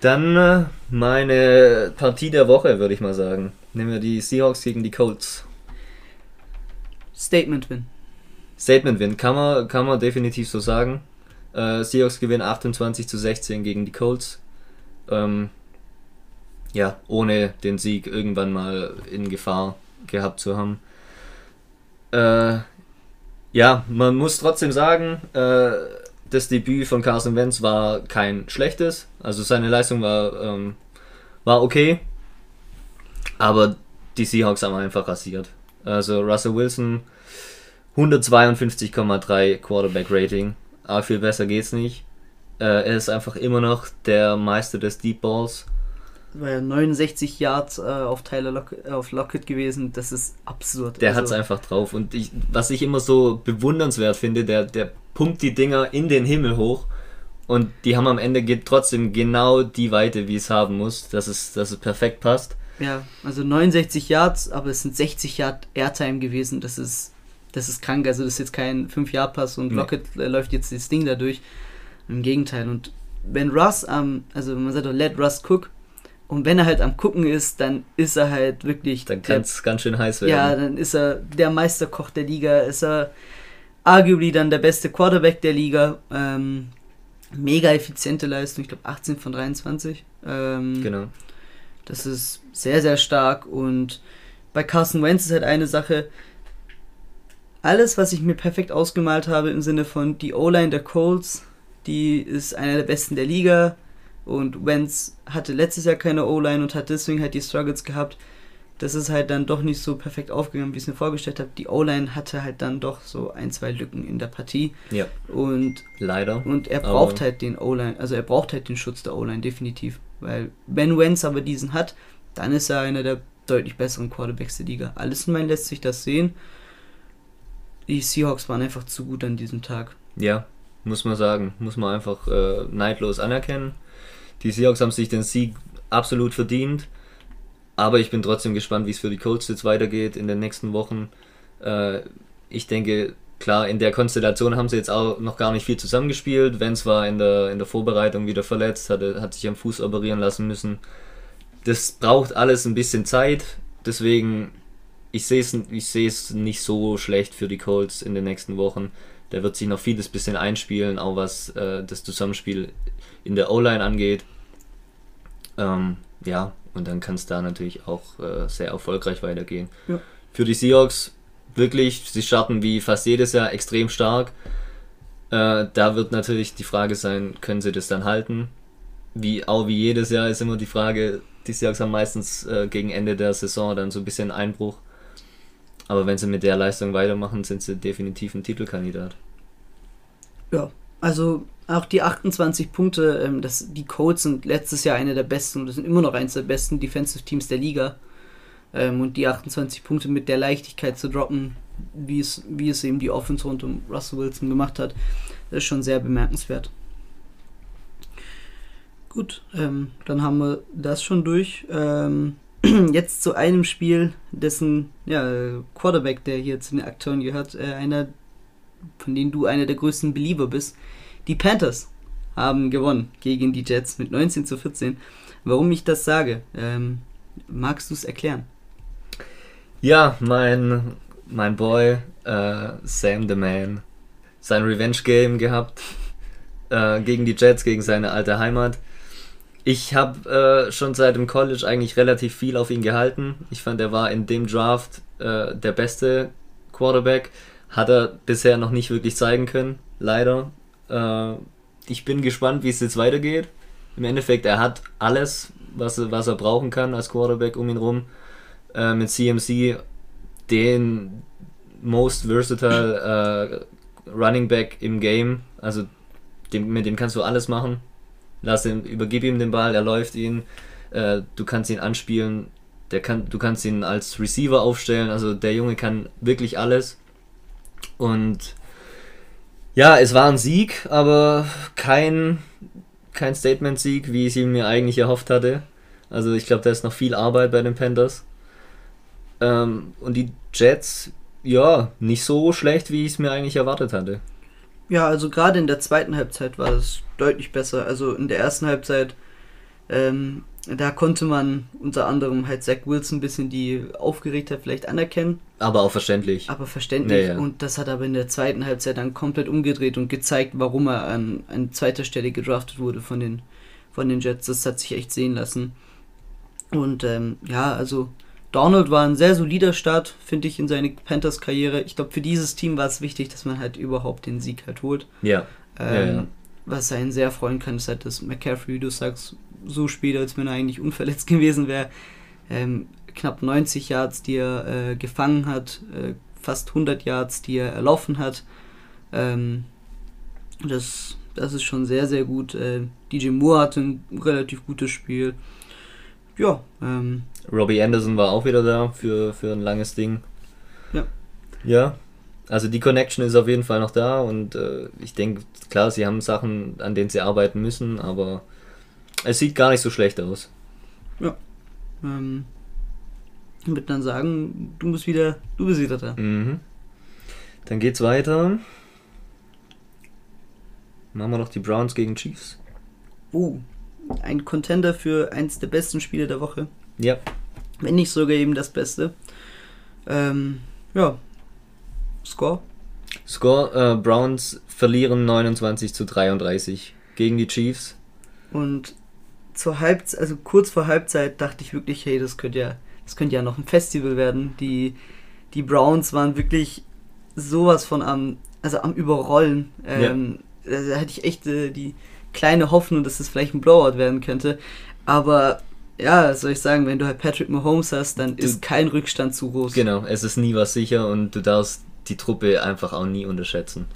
C: Dann äh, meine Partie der Woche, würde ich mal sagen. Nehmen wir die Seahawks gegen die Colts.
B: Statement Win.
C: Statement Win, kann man, kann man definitiv so sagen. Äh, Seahawks gewinnen 28 zu 16 gegen die Colts. Ähm, ja, ohne den Sieg irgendwann mal in Gefahr gehabt zu haben. Äh, ja, man muss trotzdem sagen, äh, das Debüt von Carson Wentz war kein schlechtes. Also seine Leistung war, ähm, war okay. Aber die Seahawks haben einfach rasiert. Also Russell Wilson 152,3 Quarterback Rating. Aber viel besser geht's nicht. Äh, er ist einfach immer noch der Meister des Deep Balls.
B: War ja 69 Yards äh, auf Tyler Lock auf Lockett gewesen. Das ist absurd.
C: Der
B: Also,
C: hat's einfach drauf. Und ich, was ich immer so bewundernswert finde, der, der pumpt die Dinger in den Himmel hoch. Und die haben am Ende trotzdem genau die Weite, wie es haben muss, dass es, dass es perfekt passt.
B: Ja, also 69 Yards, aber es sind 60 Yard Airtime gewesen. Das ist, das ist krank. Also das ist jetzt kein 5-Yard-Pass und
C: Nee.
B: Lockett äh, läuft jetzt das Ding dadurch. Im Gegenteil. Und wenn Russ am, also man sagt doch, let Russ cook, Und wenn er halt am Gucken ist, dann ist er halt wirklich.
C: Dann kann es ganz schön heiß werden.
B: ja, dann ist er der Meisterkoch der Liga, ist er arguably dann der beste Quarterback der Liga. Ähm, mega effiziente Leistung, ich glaube 18 von 23. Ähm,
C: Genau.
B: Das ist sehr, sehr stark und bei Carson Wentz ist halt eine Sache, alles, was ich mir perfekt ausgemalt habe im Sinne von die O-Line der Colts, die ist einer der besten der Liga und Wentz hatte letztes Jahr keine O-Line und hat deswegen halt die Struggles gehabt. Das ist halt dann doch nicht so perfekt aufgegangen, wie ich es mir vorgestellt habe. Die O-Line hatte halt dann doch so ein, zwei Lücken in der Partie
C: Ja,
B: und
C: leider.
B: und er
C: Aber-
B: braucht halt den O-Line, also er braucht halt den Schutz der O-Line, definitiv. Weil wenn Wentz aber diesen hat, dann ist er einer der deutlich besseren Quarterbacks der Liga. Alles in meinen lässt sich das sehen. Die Seahawks waren einfach zu gut an diesem Tag.
C: Ja, muss man sagen. Muss man einfach äh, neidlos anerkennen. Die Seahawks haben sich den Sieg absolut verdient. Aber ich bin trotzdem gespannt, wie es für die Colts jetzt weitergeht in den nächsten Wochen. Äh, ich denke, klar, in der Konstellation haben sie jetzt auch noch gar nicht viel zusammengespielt. Vance war in der, in der Vorbereitung wieder verletzt, hatte, hat sich am Fuß operieren lassen müssen. Das braucht alles ein bisschen Zeit. Deswegen, ich sehe es ich sehe es nicht so schlecht für die Colts in den nächsten Wochen. Da wird sich noch vieles bisschen einspielen, auch was äh, das Zusammenspiel in der O-Line angeht. Ähm, ja, und dann kann es da natürlich auch äh, sehr erfolgreich weitergehen.
B: Ja.
C: Für die Seahawks wirklich, sie starten wie fast jedes Jahr extrem stark. Äh, da wird natürlich die Frage sein, können sie das dann halten? Wie auch wie jedes Jahr ist immer die Frage, die Seahawks haben meistens äh, gegen Ende der Saison dann so ein bisschen Einbruch. Aber wenn sie mit der Leistung weitermachen, sind sie definitiv ein Titelkandidat.
B: Ja, also auch die 28 Punkte, ähm, das, die Colts sind letztes Jahr eine der besten und das sind immer noch eines der besten Defensive Teams der Liga. Ähm, und die 28 Punkte mit der Leichtigkeit zu droppen, wie es, wie es eben die Offense rund um Russell Wilson gemacht hat, das ist schon sehr bemerkenswert. Gut, ähm, dann haben wir das schon durch. Ähm, jetzt zu einem Spiel, dessen ja, Quarterback, der hier zu den Akteuren gehört, äh, einer, von denen du einer der größten Belieber bist. Die Panthers haben gewonnen gegen die Jets mit 19 zu 14. Warum ich das sage, ähm, magst du es erklären?
C: Ja, mein, mein Boy, äh, Sam the Man, sein Revenge Game gehabt äh, gegen die Jets, gegen seine alte Heimat. Ich habe äh, schon seit dem College eigentlich relativ viel auf ihn gehalten. Ich fand, er war in dem Draft äh, der beste Quarterback. Hat er bisher noch nicht wirklich zeigen können, leider. Äh, ich bin gespannt, wie es jetzt weitergeht. Im Endeffekt, er hat alles, was, er- was er brauchen kann als Quarterback um ihn rum. Äh, mit CMC den most versatile äh, Running Back im Game. Also dem, mit dem kannst du alles machen. Lass ihn, übergib ihm den Ball, er läuft ihn. Äh, du kannst ihn anspielen. Der kann, du kannst ihn als Receiver aufstellen. Also der Junge kann wirklich alles. Und ja, es war ein Sieg, aber kein, kein Statement-Sieg, wie ich ihn mir eigentlich erhofft hatte. Also ich glaube, da ist noch viel Arbeit bei den Panthers. Ähm, und die Jets, ja, nicht so schlecht, wie ich es mir eigentlich erwartet hatte.
B: Ja, also gerade in der zweiten Halbzeit war es deutlich besser. Also in der ersten Halbzeit, ähm, da konnte man unter anderem halt Zach Wilson ein bisschen die Aufgeregtheit vielleicht anerkennen,
C: Aber auch verständlich.
B: aber verständlich.
C: Ja, ja.
B: Und das hat aber in der zweiten Halbzeit dann komplett umgedreht und gezeigt, warum er an, an zweiter Stelle gedraftet wurde von den, von den Jets. Das hat sich echt sehen lassen. Und ähm, ja, also Donald war ein sehr solider Start, finde ich, in seine Panthers-Karriere. Ich glaube, für dieses Team war es wichtig, dass man halt überhaupt den Sieg halt holt.
C: Ja,
B: Ähm,
C: Ja, ja.
B: Was einen sehr freuen kann, ist halt, dass McCaffrey, wie du sagst, so spielt, als wenn er eigentlich unverletzt gewesen wäre. Ähm, knapp 90 Yards, die er äh, gefangen hat, äh, fast 100 Yards, die er erlaufen hat. Ähm, das, das ist schon sehr, sehr gut. Äh, DJ Moore hatte ein relativ gutes Spiel. Ja, ähm,
C: Robbie Anderson war auch wieder da für, für ein langes Ding.
B: Ja.
C: Ja, also die Connection ist auf jeden Fall noch da und äh, ich denke, klar, sie haben Sachen, an denen sie arbeiten müssen, aber es sieht gar nicht so schlecht aus.
B: ähm, würde dann sagen, du bist wieder, du bist wieder da.
C: Mhm. Dann geht's weiter. Machen wir noch die Browns gegen Chiefs.
B: Oh, ein Contender für eins der besten Spiele der Woche.
C: Ja,
B: Wenn nicht sogar eben das Beste. Ähm, ja. Score?
C: Score, äh, Browns verlieren 29 zu 33 gegen die Chiefs.
B: Und zur Halbzeit, also kurz vor Halbzeit dachte ich wirklich, hey, das könnte ja, das könnte ja noch ein Festival werden. Die, die Browns waren wirklich sowas von am, also am Überrollen. Ähm, Da hatte ich echt äh, die kleine Hoffnung, dass es vielleicht ein Blowout werden könnte. Aber ja, soll ich sagen, wenn du halt Patrick Mahomes hast, dann ist kein Rückstand zu groß.
C: Genau, es ist nie was sicher und du darfst die Truppe einfach auch nie unterschätzen.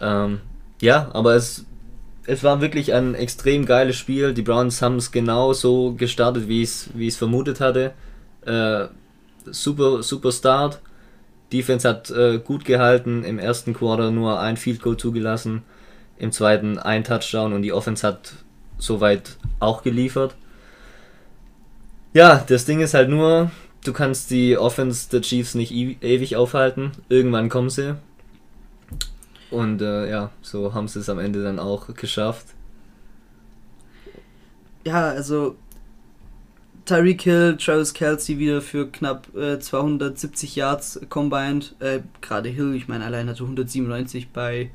C: Ähm, ja, aber es, es war wirklich ein extrem geiles Spiel. Die Browns haben es genau so gestartet, wie ich es vermutet hatte. Äh, super, super Start. Defense hat äh, gut gehalten. Im ersten Quarter nur ein Field Goal zugelassen. Im zweiten ein Touchdown und die Offense hat soweit auch geliefert. Ja, das Ding ist halt nur, du kannst die Offense der Chiefs nicht ewig aufhalten. Irgendwann kommen sie. Und äh, ja, so haben sie es am Ende dann auch geschafft.
B: Ja, also Tyreek Hill, Travis Kelsey wieder für knapp äh, 270 Yards combined. Äh, Gerade Hill, ich meine, allein hatte 197 bei,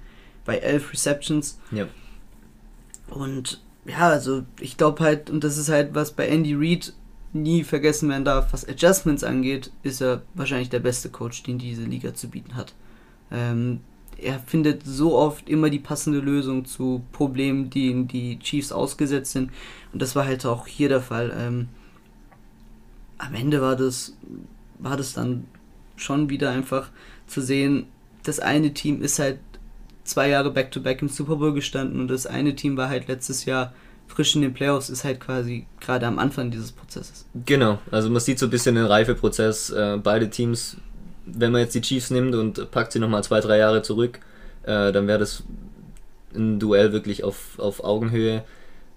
B: bei 11 Receptions.
C: Ja.
B: Und ja, also ich glaube halt, und das ist halt, was bei Andy Reid nie vergessen werden darf, was Adjustments angeht, ist er wahrscheinlich der beste Coach, den diese Liga zu bieten hat. Ähm, er findet so oft immer die passende Lösung zu Problemen, denen die Chiefs ausgesetzt sind. Und das war halt auch hier der Fall. Ähm, am Ende war das, war das dann schon wieder einfach zu sehen, das eine Team ist halt zwei Jahre back-to-back im Super Bowl gestanden und das eine Team war halt letztes Jahr frisch in den Playoffs, ist halt quasi gerade am Anfang dieses Prozesses.
C: Genau, also man sieht so ein bisschen den Reifeprozess. Äh, beide Teams, wenn man jetzt die Chiefs nimmt und packt sie nochmal zwei, drei Jahre zurück, äh, dann wäre das ein Duell wirklich auf, auf Augenhöhe.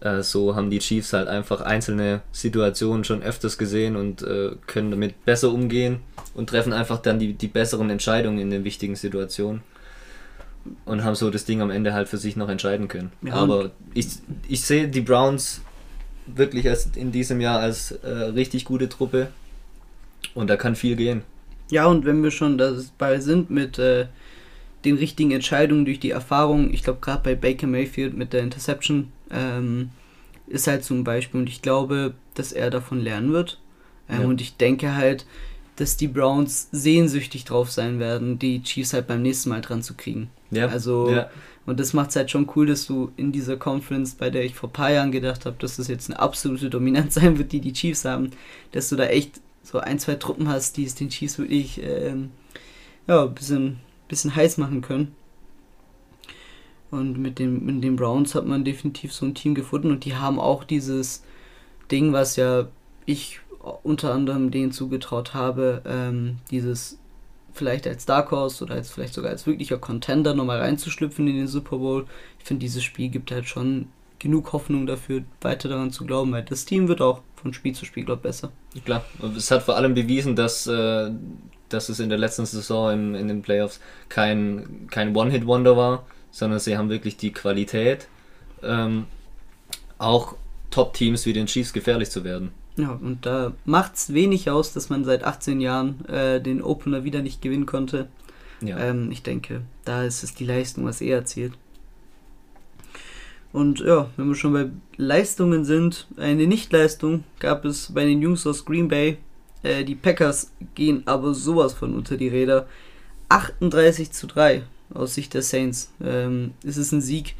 C: Äh, so haben die Chiefs halt einfach einzelne Situationen schon öfters gesehen und äh, können damit besser umgehen und treffen einfach dann die, die besseren Entscheidungen in den wichtigen Situationen. Und haben so das Ding am Ende halt für sich noch entscheiden können.
B: Ja,
C: Aber ich, ich sehe die Browns wirklich als in diesem Jahr als äh, richtig gute Truppe. Und da kann viel gehen.
B: Ja, und wenn wir schon dabei sind mit äh, den richtigen Entscheidungen durch die Erfahrung, ich glaube gerade bei Baker Mayfield mit der Interception ähm, ist halt zum Beispiel, und ich glaube, dass er davon lernen wird. Ähm,
C: Ja.
B: Und ich denke halt, dass die Browns sehnsüchtig drauf sein werden, die Chiefs halt beim nächsten Mal dran zu kriegen.
C: Ja,
B: Also,
C: ja.
B: und das macht es halt schon cool, dass du in dieser Conference, bei der ich vor ein paar Jahren gedacht habe, dass das jetzt eine absolute Dominanz sein wird, die die Chiefs haben, dass du da echt so ein, zwei Truppen hast, die es den Chiefs wirklich ähm, ja, ein bisschen, bisschen heiß machen können. Und mit, dem, mit den Browns hat man definitiv so ein Team gefunden und die haben auch dieses Ding, was ja ich unter anderem denen zugetraut habe, ähm, dieses vielleicht als Dark Horse oder als vielleicht sogar als wirklicher Contender nochmal reinzuschlüpfen in den Super Bowl. Ich finde, dieses Spiel gibt halt schon genug Hoffnung dafür, weiter daran zu glauben, weil das Team wird auch von Spiel zu Spiel, glaube ich, besser.
C: Klar, es hat vor allem bewiesen, dass, äh, dass es in der letzten Saison im, in den Playoffs kein, kein One-Hit-Wonder war, sondern sie haben wirklich die Qualität, ähm, auch Top-Teams wie den Chiefs gefährlich zu werden.
B: Ja, und da macht's wenig aus, dass man seit 18 Jahren äh, den Opener wieder nicht gewinnen konnte.
C: Ja,
B: Ähm, ich denke, da ist es die Leistung, was eher zählt. Und ja, wenn wir schon bei Leistungen sind, eine Nichtleistung gab es bei den Jungs aus Green Bay. Äh, die Packers gehen aber sowas von unter die Räder. 38 zu 3 aus Sicht der Saints. Ähm, ist ein Sieg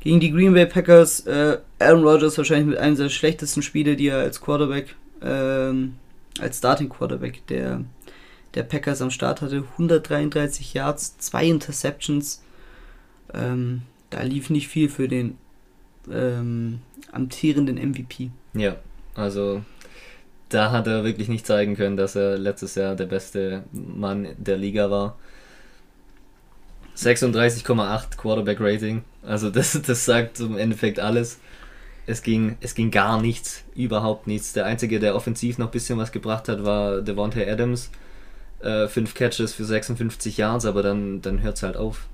B: gegen die Green Bay Packers. Äh, Aaron Rodgers wahrscheinlich mit einem der schlechtesten Spiele, die er als Quarterback, ähm, als Starting Quarterback der, der Packers am Start hatte. 133 Yards, zwei Interceptions. Ähm, da lief nicht viel für den ähm, amtierenden MVP.
C: ja, also da hat er wirklich nicht zeigen können, dass er letztes Jahr der beste Mann der Liga war. 36,8 Quarterback Rating. Also das, das sagt im Endeffekt alles. Es ging, es ging gar nichts, überhaupt nichts. Der Einzige, der offensiv noch ein bisschen was gebracht hat, war Devontae Adams. Äh, fünf Catches für 56 Yards, aber dann, dann hört es halt auf.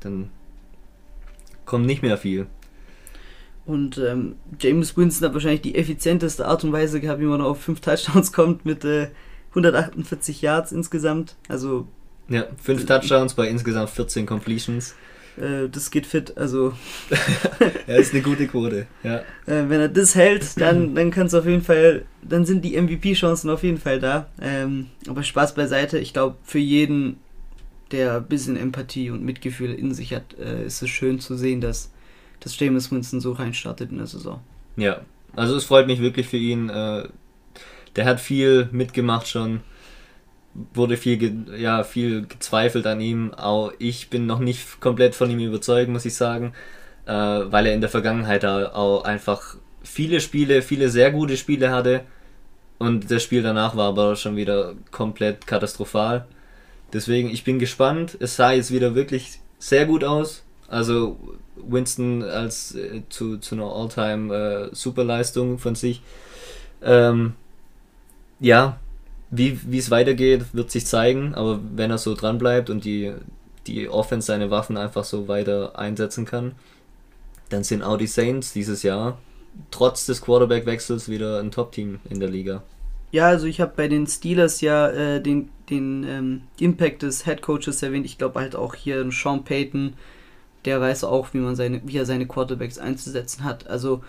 C: Dann kommt nicht mehr viel.
B: Und ähm, James Winston hat wahrscheinlich die effizienteste Art und Weise gehabt, wie man auf fünf Touchdowns kommt mit äh, 148 Yards insgesamt. Also
C: Ja, fünf Touchdowns bei insgesamt 14 Completions.
B: äh, das geht fit. Also
C: Ja, ist eine gute Quote. Ja.
B: äh, wenn er das hält, dann, dann kann es auf jeden Fall, dann sind die MVP-Chancen auf jeden Fall da. Ähm, aber Spaß beiseite, ich glaube, für jeden, der ein bisschen Empathie und Mitgefühl in sich hat, äh, ist es schön zu sehen, dass, dass James Winston so reinstartet in der Saison.
C: Ja, also es freut mich wirklich für ihn. Äh, der hat viel mitgemacht schon, wurde viel, ja, viel gezweifelt an ihm. Auch ich bin noch nicht komplett von ihm überzeugt, muss ich sagen, äh, weil er in der Vergangenheit auch einfach viele Spiele, viele sehr gute Spiele hatte und das Spiel danach war aber schon wieder komplett katastrophal. Deswegen, ich bin gespannt. Es sah jetzt wieder wirklich sehr gut aus. Also Winston als äh, zu, zu einer All-Time äh, Superleistung von sich. Ähm, ja, wie es weitergeht, wird sich zeigen, aber wenn er so dran bleibt und die, die Offense seine Waffen einfach so weiter einsetzen kann, dann sind auch die Saints dieses Jahr trotz des Quarterback-Wechsels wieder ein Top-Team in der Liga.
B: Ja, also ich habe bei den Steelers ja äh, den, den ähm, Impact des Head Coaches erwähnt. Ich glaube halt auch hier Sean Payton, der weiß auch, wie man seine, wie er seine Quarterbacks einzusetzen hat. Also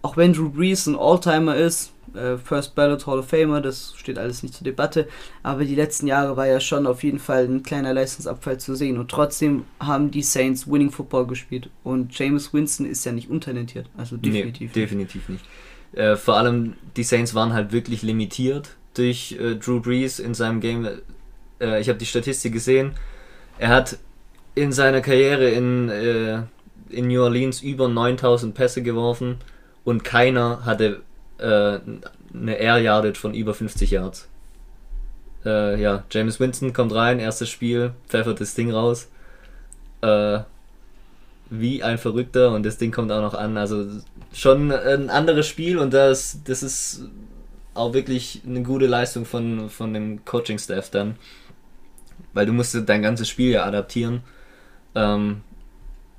B: auch wenn Drew Brees ein Alltimer ist, äh, First Ballot Hall of Famer, das steht alles nicht zur Debatte, aber die letzten Jahre war ja schon auf jeden Fall ein kleiner Leistungsabfall zu sehen und trotzdem haben die Saints Winning Football gespielt und James Winston ist ja nicht untalentiert, also definitiv.
C: Nee, definitiv nicht. Äh, vor allem die Saints waren halt wirklich limitiert durch äh, Drew Brees in seinem Game. Äh, ich habe die Statistik gesehen. Er hat in seiner Karriere in, äh, in New Orleans über 9000 Pässe geworfen und keiner hatte äh, eine Air Yardage von über 50 Yards. Ja, James Winston kommt rein, erstes Spiel, pfeffert das Ding raus. Äh, wie ein Verrückter und das Ding kommt auch noch an. Also schon ein anderes Spiel und das, das ist auch wirklich eine gute Leistung von, von dem Coaching-Staff dann. Weil du musst dein ganzes Spiel ja adaptieren ähm,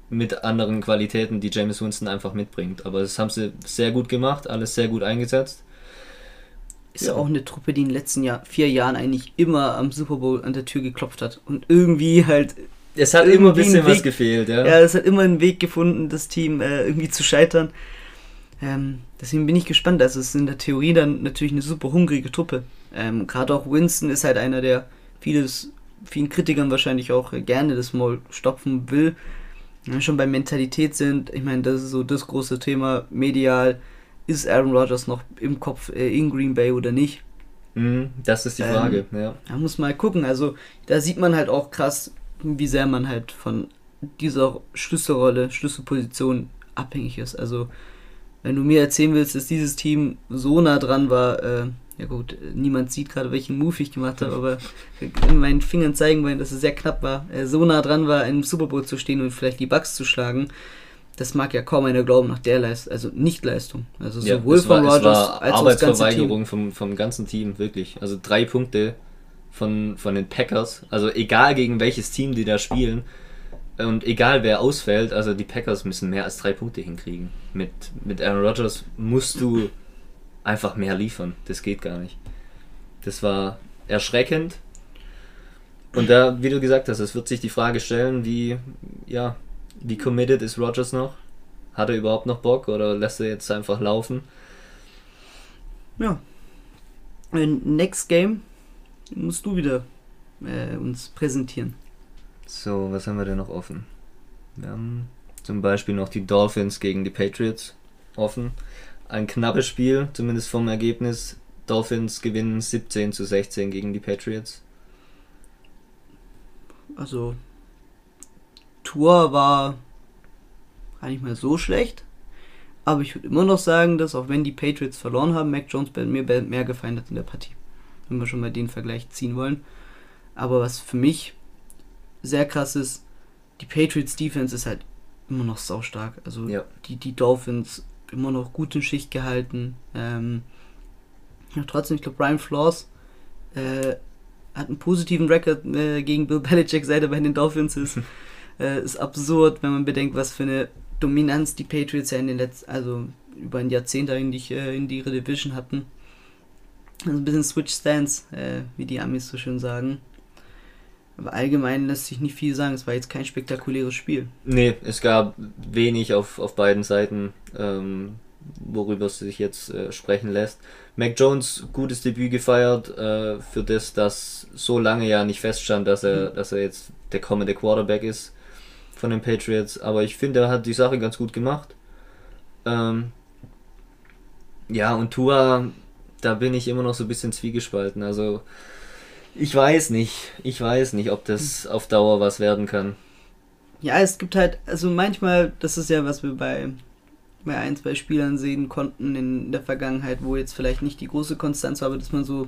C: mit anderen Qualitäten, die James Winston einfach mitbringt. Aber das haben sie sehr gut gemacht, alles sehr gut eingesetzt.
B: Ist ja auch eine Truppe, die in den letzten Jahr, vier Jahren eigentlich immer am Super Bowl an der Tür geklopft hat und irgendwie halt
C: Es hat immer ein bisschen
B: ein
C: was
B: Weg-
C: gefehlt, ja.
B: Ja, es hat immer einen Weg gefunden, das Team äh, irgendwie zu scheitern. Ähm, deswegen bin ich gespannt. Also es ist in der Theorie dann natürlich eine super hungrige Truppe. Ähm, Gerade auch Winston ist halt einer, der vieles, vielen Kritikern wahrscheinlich auch äh, gerne das Maul stopfen will. Wenn wir schon bei Mentalität sind, ich meine, das ist so das große Thema medial. Ist Aaron Rodgers noch im Kopf äh, in Green Bay oder nicht?
C: Mhm, das ist die
B: Ähm,
C: Frage, ja.
B: Da muss mal gucken. Also da sieht man halt auch krass, wie sehr man halt von dieser Schlüsselrolle, Schlüsselposition abhängig ist. Also wenn du mir erzählen willst, dass dieses Team so nah dran war, äh, ja gut, niemand sieht gerade, welchen Move ich gemacht habe, aber in meinen Fingern zeigen wollen, dass es sehr knapp war, äh, so nah dran war, im Super Bowl zu stehen und vielleicht die Bucks zu schlagen. Das mag ja kaum einer glauben nach der Leistung, also Nicht-Leistung. Also
C: ja
B: sowohl
C: war,
B: von
C: war
B: als auch das ganze Team.
C: Arbeitsverweigerung vom, vom ganzen Team, wirklich. Also drei Punkte von, von den Packers. Also egal gegen welches Team die da spielen und egal wer ausfällt, also die Packers müssen mehr als drei Punkte hinkriegen. Mit, mit Aaron Rodgers musst du einfach mehr liefern. Das geht gar nicht. Das war erschreckend. Und da, wie du gesagt hast, es wird sich die Frage stellen, wie, ja, wie committed ist Rodgers noch? Hat er überhaupt noch Bock oder lässt er jetzt einfach laufen?
B: Ja. Next Game musst du wieder äh, uns präsentieren.
C: So, was haben wir denn noch offen? Wir haben zum Beispiel noch die Dolphins gegen die Patriots offen. Ein knappes Spiel, zumindest vom Ergebnis. Dolphins gewinnen 17 zu 16 gegen die Patriots.
B: Also, Tour war gar nicht mal so schlecht. Aber ich würde immer noch sagen, dass auch wenn die Patriots verloren haben, Mac Jones bei mir mehr gefallen hat in der Partie. Wenn wir schon mal den Vergleich ziehen wollen. Aber was für mich sehr krass ist, die Patriots Defense ist halt immer noch saustark. Also
C: Ja.
B: die, die Dolphins immer noch gut in Schicht gehalten. Ähm, ja, trotzdem, ich glaube, Brian Flores äh, hat einen positiven Rekord äh, gegen Bill Belichick, seit er bei den Dolphins ist. äh, ist absurd, wenn man bedenkt, was für eine Dominanz die Patriots ja in den letzten, also über ein Jahrzehnt eigentlich äh, in ihre Division hatten. Also ein bisschen Switch Stance, äh, wie die Amis so schön sagen. Aber allgemein lässt sich nicht viel sagen. Es war jetzt kein spektakuläres Spiel.
C: Nee, es gab wenig auf, auf beiden Seiten, ähm, worüber es sich jetzt äh, sprechen lässt. Mac Jones, gutes Debüt gefeiert, äh, für das, dass so lange ja nicht feststand, dass er, dass er jetzt der kommende Quarterback ist von den Patriots. Aber ich finde, er hat die Sache ganz gut gemacht. Ähm, ja, und Tua, da bin ich immer noch so ein bisschen zwiegespalten. Also, ich weiß nicht. Ich weiß nicht, ob das auf Dauer was werden kann.
B: Ja, es gibt halt, also manchmal, das ist ja, was wir bei, bei ein, zwei Spielern sehen konnten in der Vergangenheit, wo jetzt vielleicht nicht die große Konstanz war, aber dass man so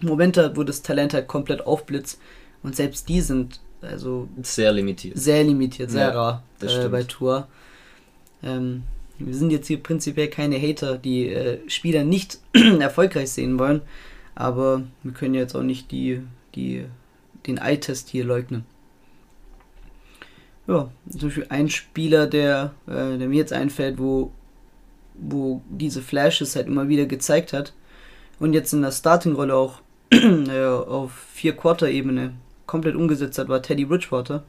B: Momente hat, wo das Talent halt komplett aufblitzt. Und selbst die sind also
C: Sehr limitiert.
B: sehr limitiert, sehr
C: Ja,
B: rar
C: das
B: äh, bei Tour. Ähm, wir sind jetzt hier prinzipiell keine Hater, die äh, Spieler nicht erfolgreich sehen wollen, aber wir können jetzt auch nicht die, die, den Eye-Test hier leugnen. Ja, zum Beispiel ein Spieler, der, äh, der mir jetzt einfällt, wo, wo diese Flashes halt immer wieder gezeigt hat und jetzt in der Starting-Rolle auch äh, auf vier Quarter-Ebene komplett umgesetzt hat, war Teddy Bridgewater.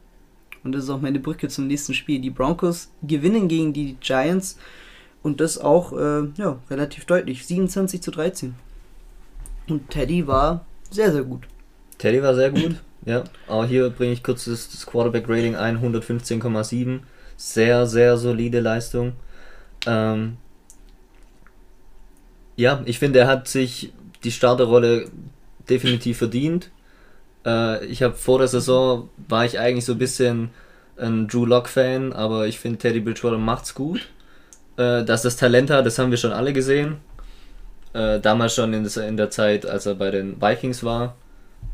B: Und das ist auch meine Brücke zum nächsten Spiel. Die Broncos gewinnen gegen die Giants und das auch äh, ja, relativ deutlich. 27 zu 13. Und Teddy war sehr, sehr gut.
C: Teddy war sehr gut, ja. Aber hier bringe ich kurz das, das Quarterback-Rating ein, 115,7. Sehr, sehr solide Leistung. Ähm, ja, ich finde, er hat sich die Starterrolle definitiv verdient. Äh, ich habe vor der Saison, war ich eigentlich so ein bisschen ein Drew Lock-Fan, aber ich finde, Teddy Bridgewater macht's gut. Äh, dass das Talent hat, das haben wir schon alle gesehen. Äh, damals schon in, in der Zeit, als er bei den Vikings war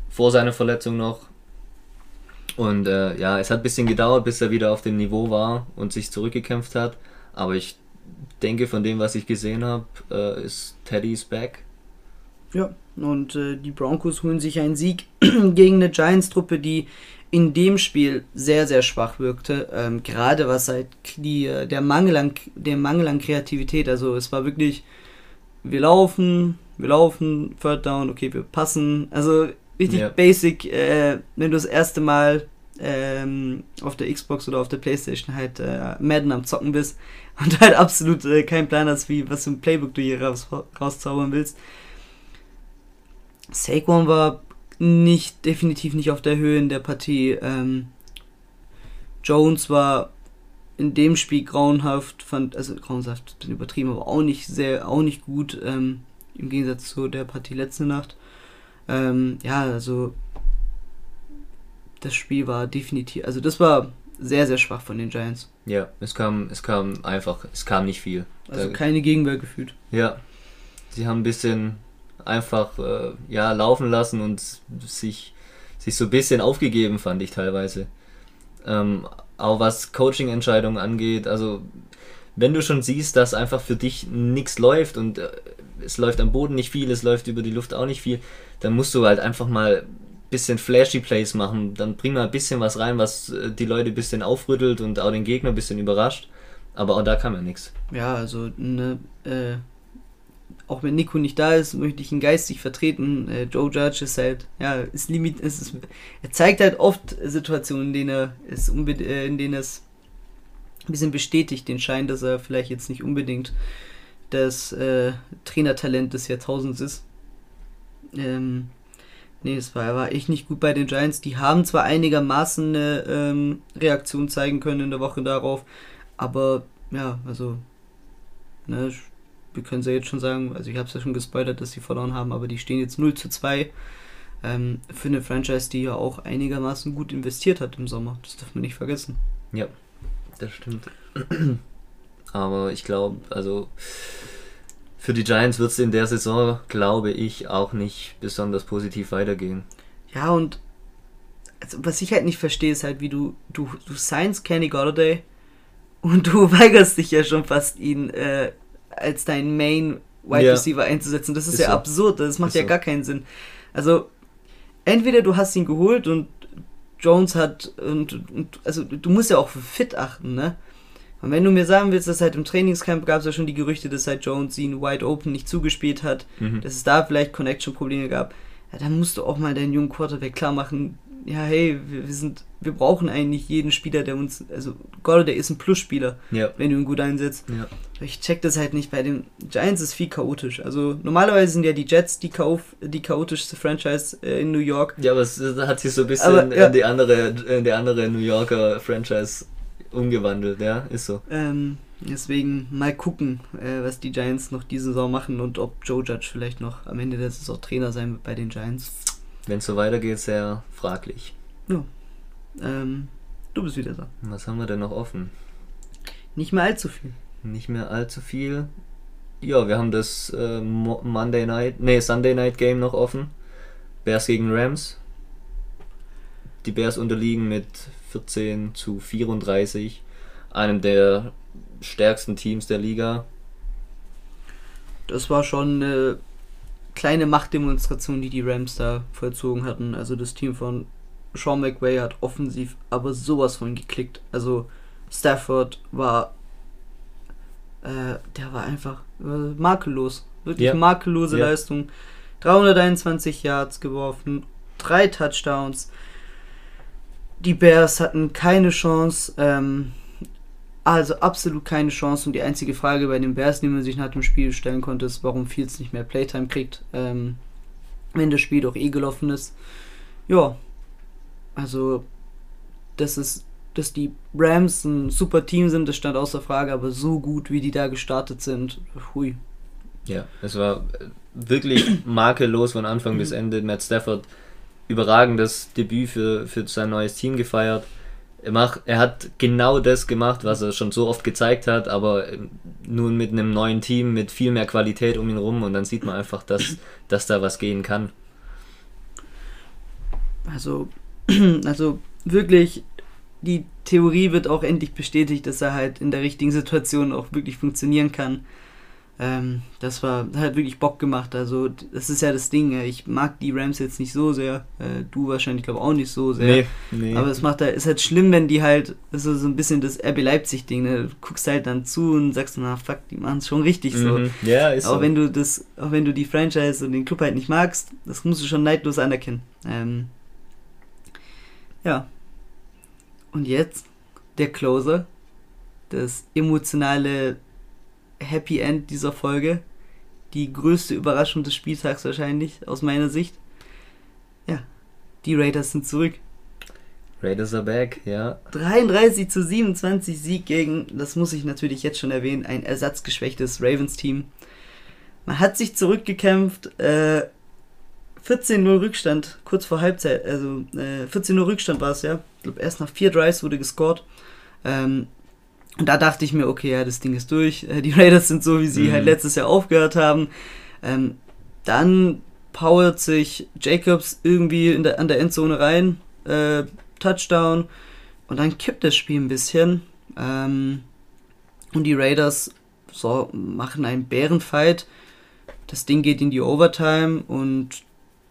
C: vor seiner Verletzung noch. Und äh, ja, es hat ein bisschen gedauert, bis er wieder auf dem Niveau war und sich zurückgekämpft hat. Aber ich denke, von dem, was ich gesehen habe, äh, ist Teddy's back.
B: Ja, und äh, die Broncos holen sich einen Sieg gegen eine Giants-Truppe, die in dem Spiel sehr, sehr schwach wirkte. Ähm, gerade was halt die, äh, der, Mangel an, der Mangel an Kreativität, also es war wirklich, wir laufen, wir laufen, Third Down, okay, wir passen. Also richtig
C: Ja.
B: basic, äh, wenn du das erste Mal ähm, auf der Xbox oder auf der Playstation halt äh, Madden am Zocken bist und halt absolut äh, keinen Plan hast, wie, was für ein Playbook du hier raus, rauszaubern willst. Saquon war nicht, definitiv nicht auf der Höhe in der Partie. Ähm, Jones war in dem Spiel grauenhaft, fand, also grauenhaft, ein bisschen übertrieben, aber auch nicht sehr, auch nicht gut, ähm, im Gegensatz zu der Partie letzte Nacht. Ähm, ja, also das Spiel war definitiv, also das war sehr, sehr schwach von den Giants.
C: Ja, es kam, es kam einfach, es kam nicht viel.
B: Also
C: Da-
B: keine Gegenwehr gefühlt.
C: Ja, sie haben ein bisschen einfach äh, ja, laufen lassen und sich, sich so ein bisschen aufgegeben, fand ich teilweise. Ähm, auch was Coaching-Entscheidungen angeht, also wenn du schon siehst, dass einfach für dich nichts läuft und äh, es läuft am Boden nicht viel, es läuft über die Luft auch nicht viel, dann musst du halt einfach mal ein bisschen flashy Plays machen, dann bring mal ein bisschen was rein, was äh, die Leute ein bisschen aufrüttelt und auch den Gegner ein bisschen überrascht. Aber auch da kam ja nichts.
B: Ja, also ne, äh, auch wenn Nico nicht da ist, möchte ich ihn geistig vertreten. Äh, Joe Judge ist halt, ja, ist limit, ist, ist, er zeigt halt oft Situationen, in denen er es unbed äh, in denen es ein bisschen bestätigt, den Schein, dass er vielleicht jetzt nicht unbedingt das äh, Trainertalent des Jahrtausends ist. Ähm, nee, das war, war echt nicht gut bei den Giants. Die haben zwar einigermaßen eine ähm, Reaktion zeigen können in der Woche darauf, aber ja, also, ne, wir können es ja jetzt schon sagen, also ich habe es ja schon gespoilert, dass sie verloren haben, aber die stehen jetzt 0 zu 2 ähm, für eine Franchise, die ja auch einigermaßen gut investiert hat im Sommer. Das darf man nicht vergessen.
C: Das stimmt. Aber ich glaube, also für die Giants wird es in der Saison, glaube ich, auch nicht besonders positiv weitergehen.
B: Ja, und also, was ich halt nicht verstehe, ist halt, wie du, du, du signst Kenny Golladay und du weigerst dich ja schon fast, ihn äh, als dein Main Wide
C: Ja.
B: Receiver einzusetzen. Das ist,
C: Ist
B: ja
C: so.
B: absurd, das macht
C: Ist
B: ja
C: so.
B: gar keinen Sinn. Also, entweder du hast ihn geholt und Jones hat, und, und also du musst ja auch für fit achten, ne? Und wenn du mir sagen willst, dass halt im Trainingscamp gab es ja schon die Gerüchte, dass halt Jones ihn Wide Open nicht zugespielt hat,
C: Mhm.
B: dass es da vielleicht Connection-Probleme gab, ja, dann musst du auch mal deinen jungen Quarterback klar machen, ja, hey, wir, wir sind, wir brauchen eigentlich jeden Spieler, der uns, also Golladay ist ein Plus-Spieler,
C: Ja.
B: wenn du ihn gut einsetzt.
C: Ja.
B: Ich check das halt nicht. Bei den Giants ist viel chaotisch. Also normalerweise sind ja die Jets die, chaof die chaotischste Franchise äh, in New York.
C: Ja, aber es hat sich so ein bisschen
B: Aber, ja.
C: in die andere, in die andere New Yorker Franchise umgewandelt, ja, ist so.
B: Ähm, deswegen mal gucken, äh, was die Giants noch diese Saison machen und ob Joe Judge vielleicht noch am Ende der Saison Trainer sein wird bei den Giants.
C: Wenn es so weitergeht, sehr fraglich.
B: Ähm, du bist wieder da.
C: Was haben wir denn noch offen?
B: Nicht mehr allzu viel.
C: Nicht mehr allzu viel. Ja, wir haben das äh, Mo Monday Night, nee, Sunday Night Game noch offen. Bears gegen Rams. Die Bears unterliegen mit 14 zu 34, einem der stärksten Teams der Liga.
B: Das war schon eine kleine Machtdemonstration, die die Rams da vollzogen hatten. Also das Team von Sean McVay hat offensiv aber sowas von geklickt. Also Stafford war, äh, der war einfach äh, makellos. Wirklich
C: Ja.
B: makellose
C: Ja.
B: Leistung. 321 Yards geworfen, drei Touchdowns. Die Bears hatten keine Chance. Ähm, also absolut keine Chance. Und die einzige Frage bei den Bears, die man sich nach dem Spiel stellen konnte, ist, warum Fields nicht mehr Playtime kriegt, ähm, wenn das Spiel doch eh gelaufen ist. Ja, also das ist, dass die Rams ein super Team sind, das stand außer Frage, aber so gut, wie die da gestartet sind, hui.
C: Ja, es war äh, wirklich makellos von Anfang bis Ende. Matt Stafford überragendes Debüt für, für sein neues Team gefeiert. Er, macht, er hat genau das gemacht, was er schon so oft gezeigt hat, aber ähm, nun mit einem neuen Team, mit viel mehr Qualität um ihn rum und dann sieht man einfach, dass, dass da was gehen kann.
B: Also, also wirklich, die Theorie wird auch endlich bestätigt, dass er halt in der richtigen Situation auch wirklich funktionieren kann. Ähm, das war hat wirklich Bock gemacht. Also, das ist ja das Ding. Ich mag die Rams jetzt nicht so sehr. Äh, du wahrscheinlich, glaube auch nicht so sehr.
C: nee.
B: Aber es macht halt, ist halt schlimm, wenn die halt, das ist so ein bisschen das RB Leipzig-Ding, ne? Du guckst halt dann zu und sagst, na fuck, die machen es schon richtig so.
C: Mhm. Ja, ist
B: Auch
C: so.
B: wenn du das, auch wenn du die Franchise und den Club halt nicht magst, das musst du schon neidlos anerkennen. Ähm, ja. Und jetzt der Closer, das emotionale Happy End dieser Folge, die größte Überraschung des Spieltags wahrscheinlich aus meiner Sicht. Ja, die Raiders sind zurück.
C: Raiders are back, ja.
B: 33 zu 27 Sieg gegen, das muss ich natürlich jetzt schon erwähnen, ein ersatzgeschwächtes Ravens-Team. Man hat sich zurückgekämpft, äh, 14-0 Rückstand, kurz vor Halbzeit, also äh, 14-0 Rückstand war es ja. Ich glaube, erst nach vier Drives wurde gescored. Ähm, und da dachte ich mir, okay, ja, das Ding ist durch. Äh, die Raiders sind so, wie sie
C: Mhm.
B: halt letztes Jahr aufgehört haben. Ähm, dann powert sich Jacobs irgendwie in der, an der Endzone rein. Äh, Touchdown. Und dann kippt das Spiel ein bisschen. Ähm, und die Raiders so, machen einen Bärenfight. Das Ding geht in die Overtime und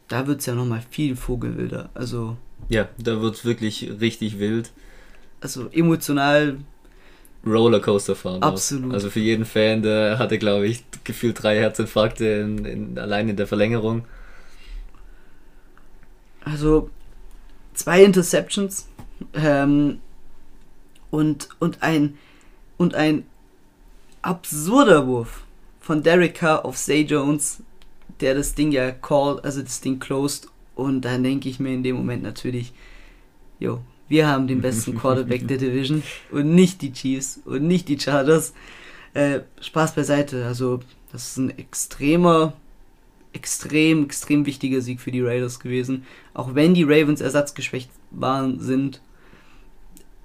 B: da wird es ja nochmal viel vogelwilder. Also,
C: Ja, da wird's wirklich richtig wild.
B: also emotional
C: Rollercoaster-Fahren.
B: Absolut.
C: Also für jeden Fan, der hatte, glaube ich, gefühlt drei Herzinfarkte in, in, allein in der Verlängerung.
B: Also zwei Interceptions ähm, und, und, ein, und ein absurder Wurf von Derek Carr auf Zay Jones, der das Ding ja called, also das Ding closed. Und dann denke ich mir in dem Moment natürlich, jo, wir haben den besten Quarterback der Division und nicht die Chiefs und nicht die Chargers. Äh, Spaß beiseite, also das ist ein extremer, extrem, extrem wichtiger Sieg für die Raiders gewesen. Auch wenn die Ravens ersatzgeschwächt waren, sind.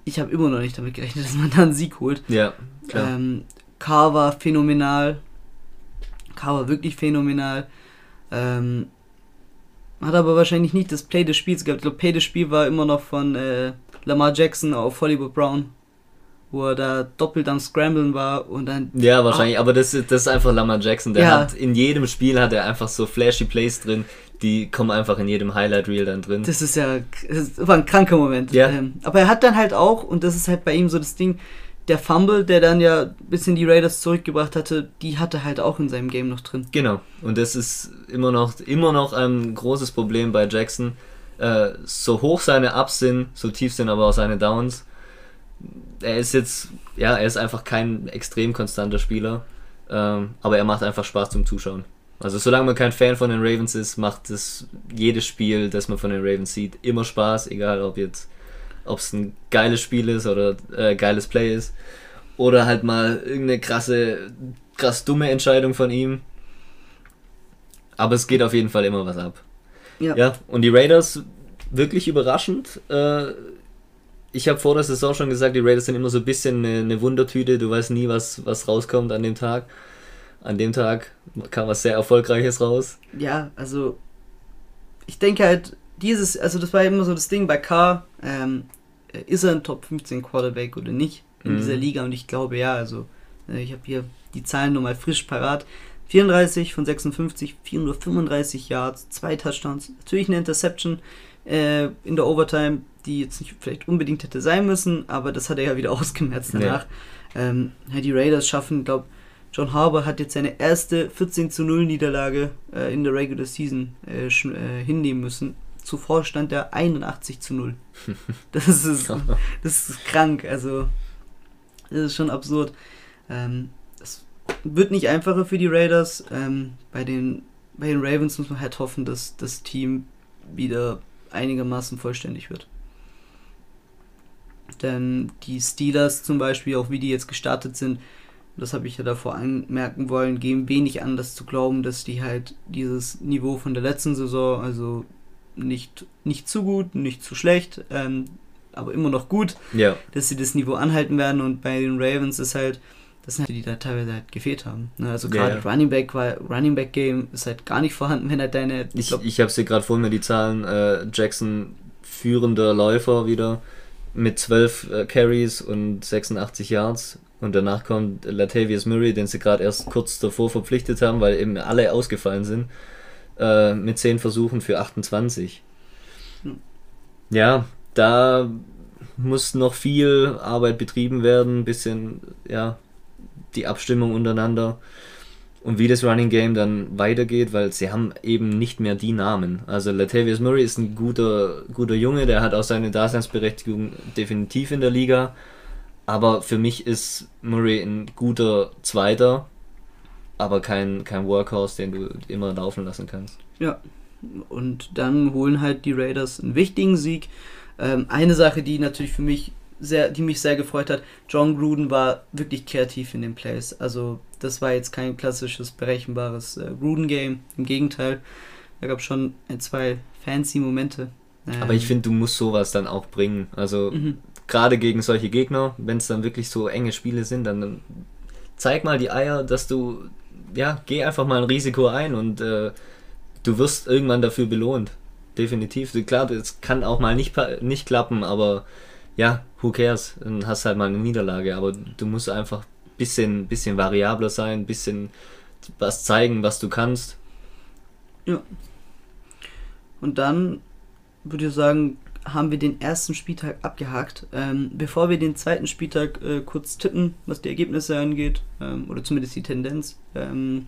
B: Ich habe immer noch nicht damit gerechnet, dass man da einen Sieg holt.
C: Ja, klar.
B: Ähm, Carr war phänomenal. Carr war wirklich phänomenal. Ähm, hat aber wahrscheinlich nicht das Play des Spiels gehabt. Ich glaube, Play des Spiels war immer noch von äh, Lamar Jackson auf Hollywood Brown, wo er da doppelt am Scramblen war und dann
C: ja, wahrscheinlich, aber das, ist- das ist einfach Lamar Jackson. Der
B: Ja.
C: hat in jedem Spiel hat er einfach so flashy Plays drin, die kommen einfach in jedem Highlight Reel dann drin.
B: Das ist ja, das war ein kranker Moment.
C: Ja.
B: Ähm, aber er hat dann halt auch, und das ist halt bei ihm so das Ding, der Fumble, der dann ja ein bisschen die Raiders zurückgebracht hatte, die hatte halt auch in seinem Game noch drin.
C: Genau. Und das ist immer noch, immer noch ein großes Problem bei Jackson. Äh, so hoch seine Ups sind, so tief sind aber auch seine Downs. Er ist jetzt, ja, er ist einfach kein extrem konstanter Spieler. Ähm, aber er macht einfach Spaß zum Zuschauen. Also solange man kein Fan von den Ravens ist, macht es jedes Spiel, das man von den Ravens sieht, immer Spaß, egal ob jetzt ob es ein geiles Spiel ist oder äh, geiles Play ist. Oder halt mal irgendeine krasse, krass dumme Entscheidung von ihm. Aber es geht auf jeden Fall immer was ab.
B: Ja.
C: Ja, und die Raiders wirklich überraschend. Äh, ich habe vor der Saison schon gesagt, die Raiders sind immer so ein bisschen eine, eine Wundertüte. Du weißt nie, was, was rauskommt an dem Tag. An dem Tag kam was sehr Erfolgreiches raus.
B: Ja, also ich denke halt, dieses, also das war immer so das Ding bei K, ähm, ist er ein Top 15 Quarterback oder nicht in
C: Mhm.
B: dieser Liga und ich glaube ja, also äh, ich habe hier die Zahlen nochmal frisch parat. 34 von 56, 435 Yards, zwei Touchdowns, natürlich eine Interception äh, in der Overtime, die jetzt nicht vielleicht unbedingt hätte sein müssen, aber das hat er ja wieder ausgemerzt danach. Ähm, ja, die Raiders schaffen, glaube John Harbour hat jetzt seine erste 14 zu 0 Niederlage äh, in der Regular Season äh, äh, hinnehmen müssen. Zuvor stand er 81 zu 0. Das ist, das ist krank, also das ist schon absurd. Ähm, es wird nicht einfacher für die Raiders. Ähm, bei, den, bei den Ravens muss man halt hoffen, dass das Team wieder einigermaßen vollständig wird. Denn die Steelers zum Beispiel, auch wie die jetzt gestartet sind, das habe ich ja davor anmerken wollen, geben wenig an, das zu glauben, dass die halt dieses Niveau von der letzten Saison, also nicht, nicht zu gut, nicht zu schlecht, ähm, aber immer noch gut,
C: Ja,
B: dass sie das Niveau anhalten werden und bei den Ravens ist halt, das sind halt die, die da teilweise halt gefehlt haben. Ne? Also
C: Ja,
B: gerade
C: ja.
B: Running Back, weil Running Back Game ist halt gar nicht vorhanden, wenn halt deine,
C: ich,
B: glaub,
C: ich habe sie gerade vor mir die Zahlen. Äh, Jackson führender Läufer wieder mit 12 äh, Carries und 86 Yards. Und danach kommt Latavius Murray, den sie gerade erst kurz davor verpflichtet haben, weil eben alle ausgefallen sind, äh, mit 10 Versuchen für 28.
B: Hm.
C: Ja, da muss noch viel Arbeit betrieben werden, ein bisschen, ja, die Abstimmung untereinander und wie das Running Game dann weitergeht, weil sie haben eben nicht mehr die Namen. Also Latavius Murray ist ein guter, guter Junge, der hat auch seine Daseinsberechtigung definitiv in der Liga. Aber für mich ist Murray ein guter Zweiter, aber kein, kein Workhorse, den du immer laufen lassen kannst.
B: Ja, und dann holen halt die Raiders einen wichtigen Sieg. Ähm, eine Sache, die natürlich für mich sehr, die mich sehr gefreut hat, John Gruden war wirklich kreativ in den Plays. Also das war jetzt kein klassisches berechenbares äh, Gruden-Game. Im Gegenteil, da gab es schon ein, zwei fancy Momente. Ähm,
C: Aber ich finde, du musst sowas dann auch bringen. Also
B: Mhm.
C: gerade gegen solche Gegner, wenn es dann wirklich so enge Spiele sind, dann, dann zeig mal die Eier, dass du, ja, geh einfach mal ein Risiko ein und äh, du wirst irgendwann dafür belohnt. Definitiv. Klar, das kann auch mal nicht, nicht klappen, aber ja, who cares? Dann hast halt mal eine Niederlage, aber du musst einfach ein bisschen, bisschen variabler sein, ein bisschen was zeigen, was du kannst.
B: Und dann würde ich sagen, haben wir den ersten Spieltag abgehakt. Ähm, bevor wir den zweiten Spieltag äh, kurz tippen, was die Ergebnisse angeht, ähm, oder zumindest die Tendenz, ähm,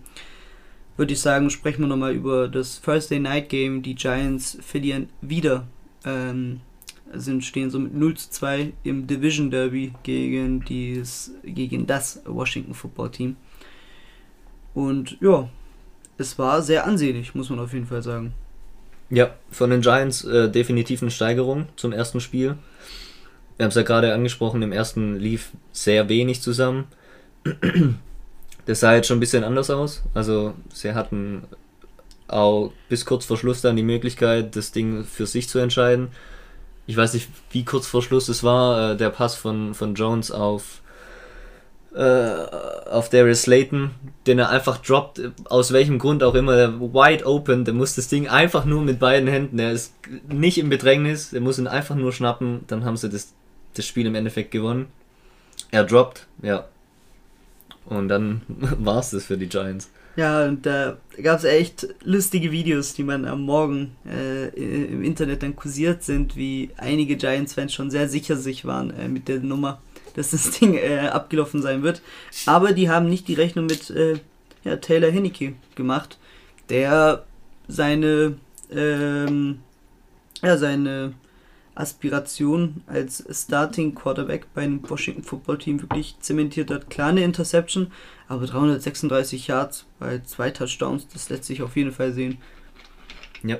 B: würde ich sagen, sprechen wir nochmal über das Thursday Night Game. Die Giants verlieren wieder, ähm, sind, stehen so mit 0 zu 2 im Division Derby gegen, dies, gegen das Washington Football Team. Und ja, es war sehr ansehnlich, muss man auf jeden Fall sagen.
C: Ja, von den Giants äh, definitiv eine Steigerung zum ersten Spiel. Wir haben es ja gerade angesprochen, im ersten lief sehr wenig zusammen. Das sah jetzt schon ein bisschen anders aus. Also sie hatten auch bis kurz vor Schluss dann die Möglichkeit, das Ding für sich zu entscheiden. Ich weiß nicht, wie kurz vor Schluss es war, äh, der Pass von, von Jones auf, äh, auf Darius Slayton, den er einfach droppt, aus welchem Grund auch immer, der wide open, der muss das Ding einfach nur mit beiden Händen, er ist nicht im Bedrängnis, er muss ihn einfach nur schnappen, dann haben sie das, das Spiel im Endeffekt gewonnen. Er droppt, ja. Und dann war es das für die Giants.
B: Ja, und da gab es echt lustige Videos, die man am Morgen äh, im Internet dann kursiert sind, wie einige Giants-Fans schon sehr sicher sich waren äh, mit der Nummer. Dass das Ding äh, abgelaufen sein wird. Aber die haben nicht die Rechnung mit äh, ja, Taylor Henneke gemacht, der seine, ähm, ja, seine Aspiration als Starting Quarterback bei einem Washington Football Team wirklich zementiert hat. Kleine Interception, aber 336 Yards bei zwei Touchdowns, das lässt sich auf jeden Fall sehen.
C: Ja.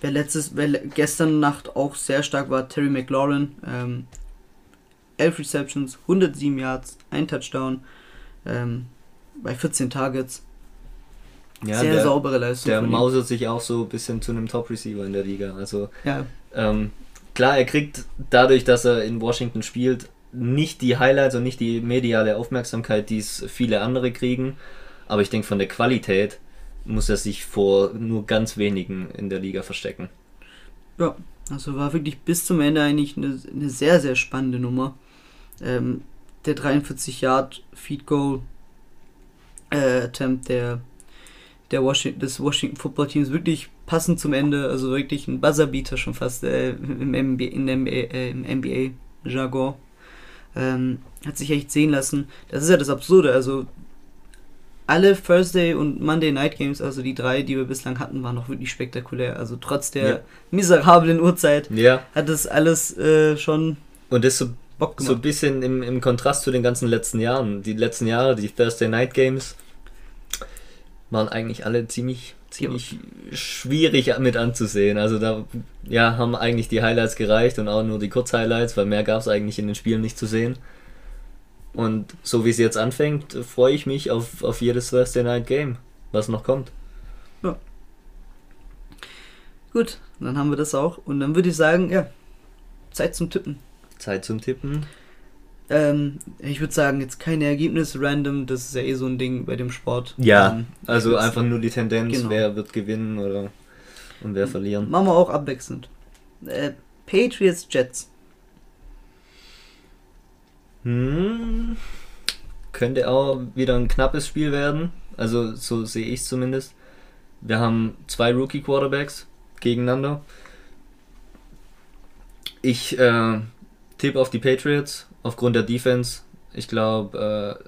B: Wer letztes, wer gestern Nacht auch sehr stark war, Terry McLaurin. Ähm, 11 Receptions, 107 Yards, ein Touchdown ähm, bei 14 Targets.
C: Ja,
B: sehr
C: der,
B: saubere Leistung.
C: der mausert sich auch so ein bisschen zu einem Top-Receiver in der Liga. Also
B: Ja,
C: ähm, klar, er kriegt dadurch, dass er in Washington spielt, nicht die Highlights und nicht die mediale Aufmerksamkeit, die es viele andere kriegen. Aber ich denke, von der Qualität muss er sich vor nur ganz wenigen in der Liga verstecken.
B: Ja, also war wirklich bis zum Ende eigentlich eine, eine sehr, sehr spannende Nummer. Ähm, der 43 Yard Feed Goal äh, Attempt der, der Washington, des Washington Football Teams wirklich passend zum Ende, also wirklich ein Buzzerbeater schon fast äh, im der NBA, äh, im NBA Jargon. Ähm, hat sich echt sehen lassen. Das ist ja das Absurde, also alle Thursday und Monday Night Games, also die drei, die wir bislang hatten, waren noch wirklich spektakulär. Also trotz der
C: Ja.
B: miserablen Uhrzeit
C: Ja,
B: hat das alles äh, schon
C: und das so
B: Bock
C: So ein
B: gemacht.
C: bisschen im, im Kontrast zu den ganzen letzten Jahren. Die letzten Jahre, die Thursday Night Games, waren eigentlich alle ziemlich, ziemlich schwierig mit anzusehen. Also da ja, haben eigentlich die Highlights gereicht und auch nur die Kurzhighlights, weil mehr gab es eigentlich in den Spielen nicht zu sehen. Und so wie es jetzt anfängt, freue ich mich auf, auf jedes Thursday Night Game, was noch kommt.
B: Gut, dann haben wir das auch. Und dann würde ich sagen, ja, Zeit zum Tippen.
C: Zeit zum Tippen.
B: Ähm, ich würde sagen, jetzt keine Ergebnisse random, das ist ja eh so ein Ding bei dem Sport.
C: Ja,
B: Ähm,
C: also einfach nur die Tendenz,
B: Genau.
C: wer wird gewinnen oder und wer verlieren.
B: Machen wir auch abwechselnd. Äh, Patriots Jets.
C: Hm, könnte auch wieder ein knappes Spiel werden. Also so sehe ich es zumindest. Wir haben zwei Rookie Quarterbacks gegeneinander. Ich äh, tippe auf die Patriots aufgrund der Defense. Ich glaube,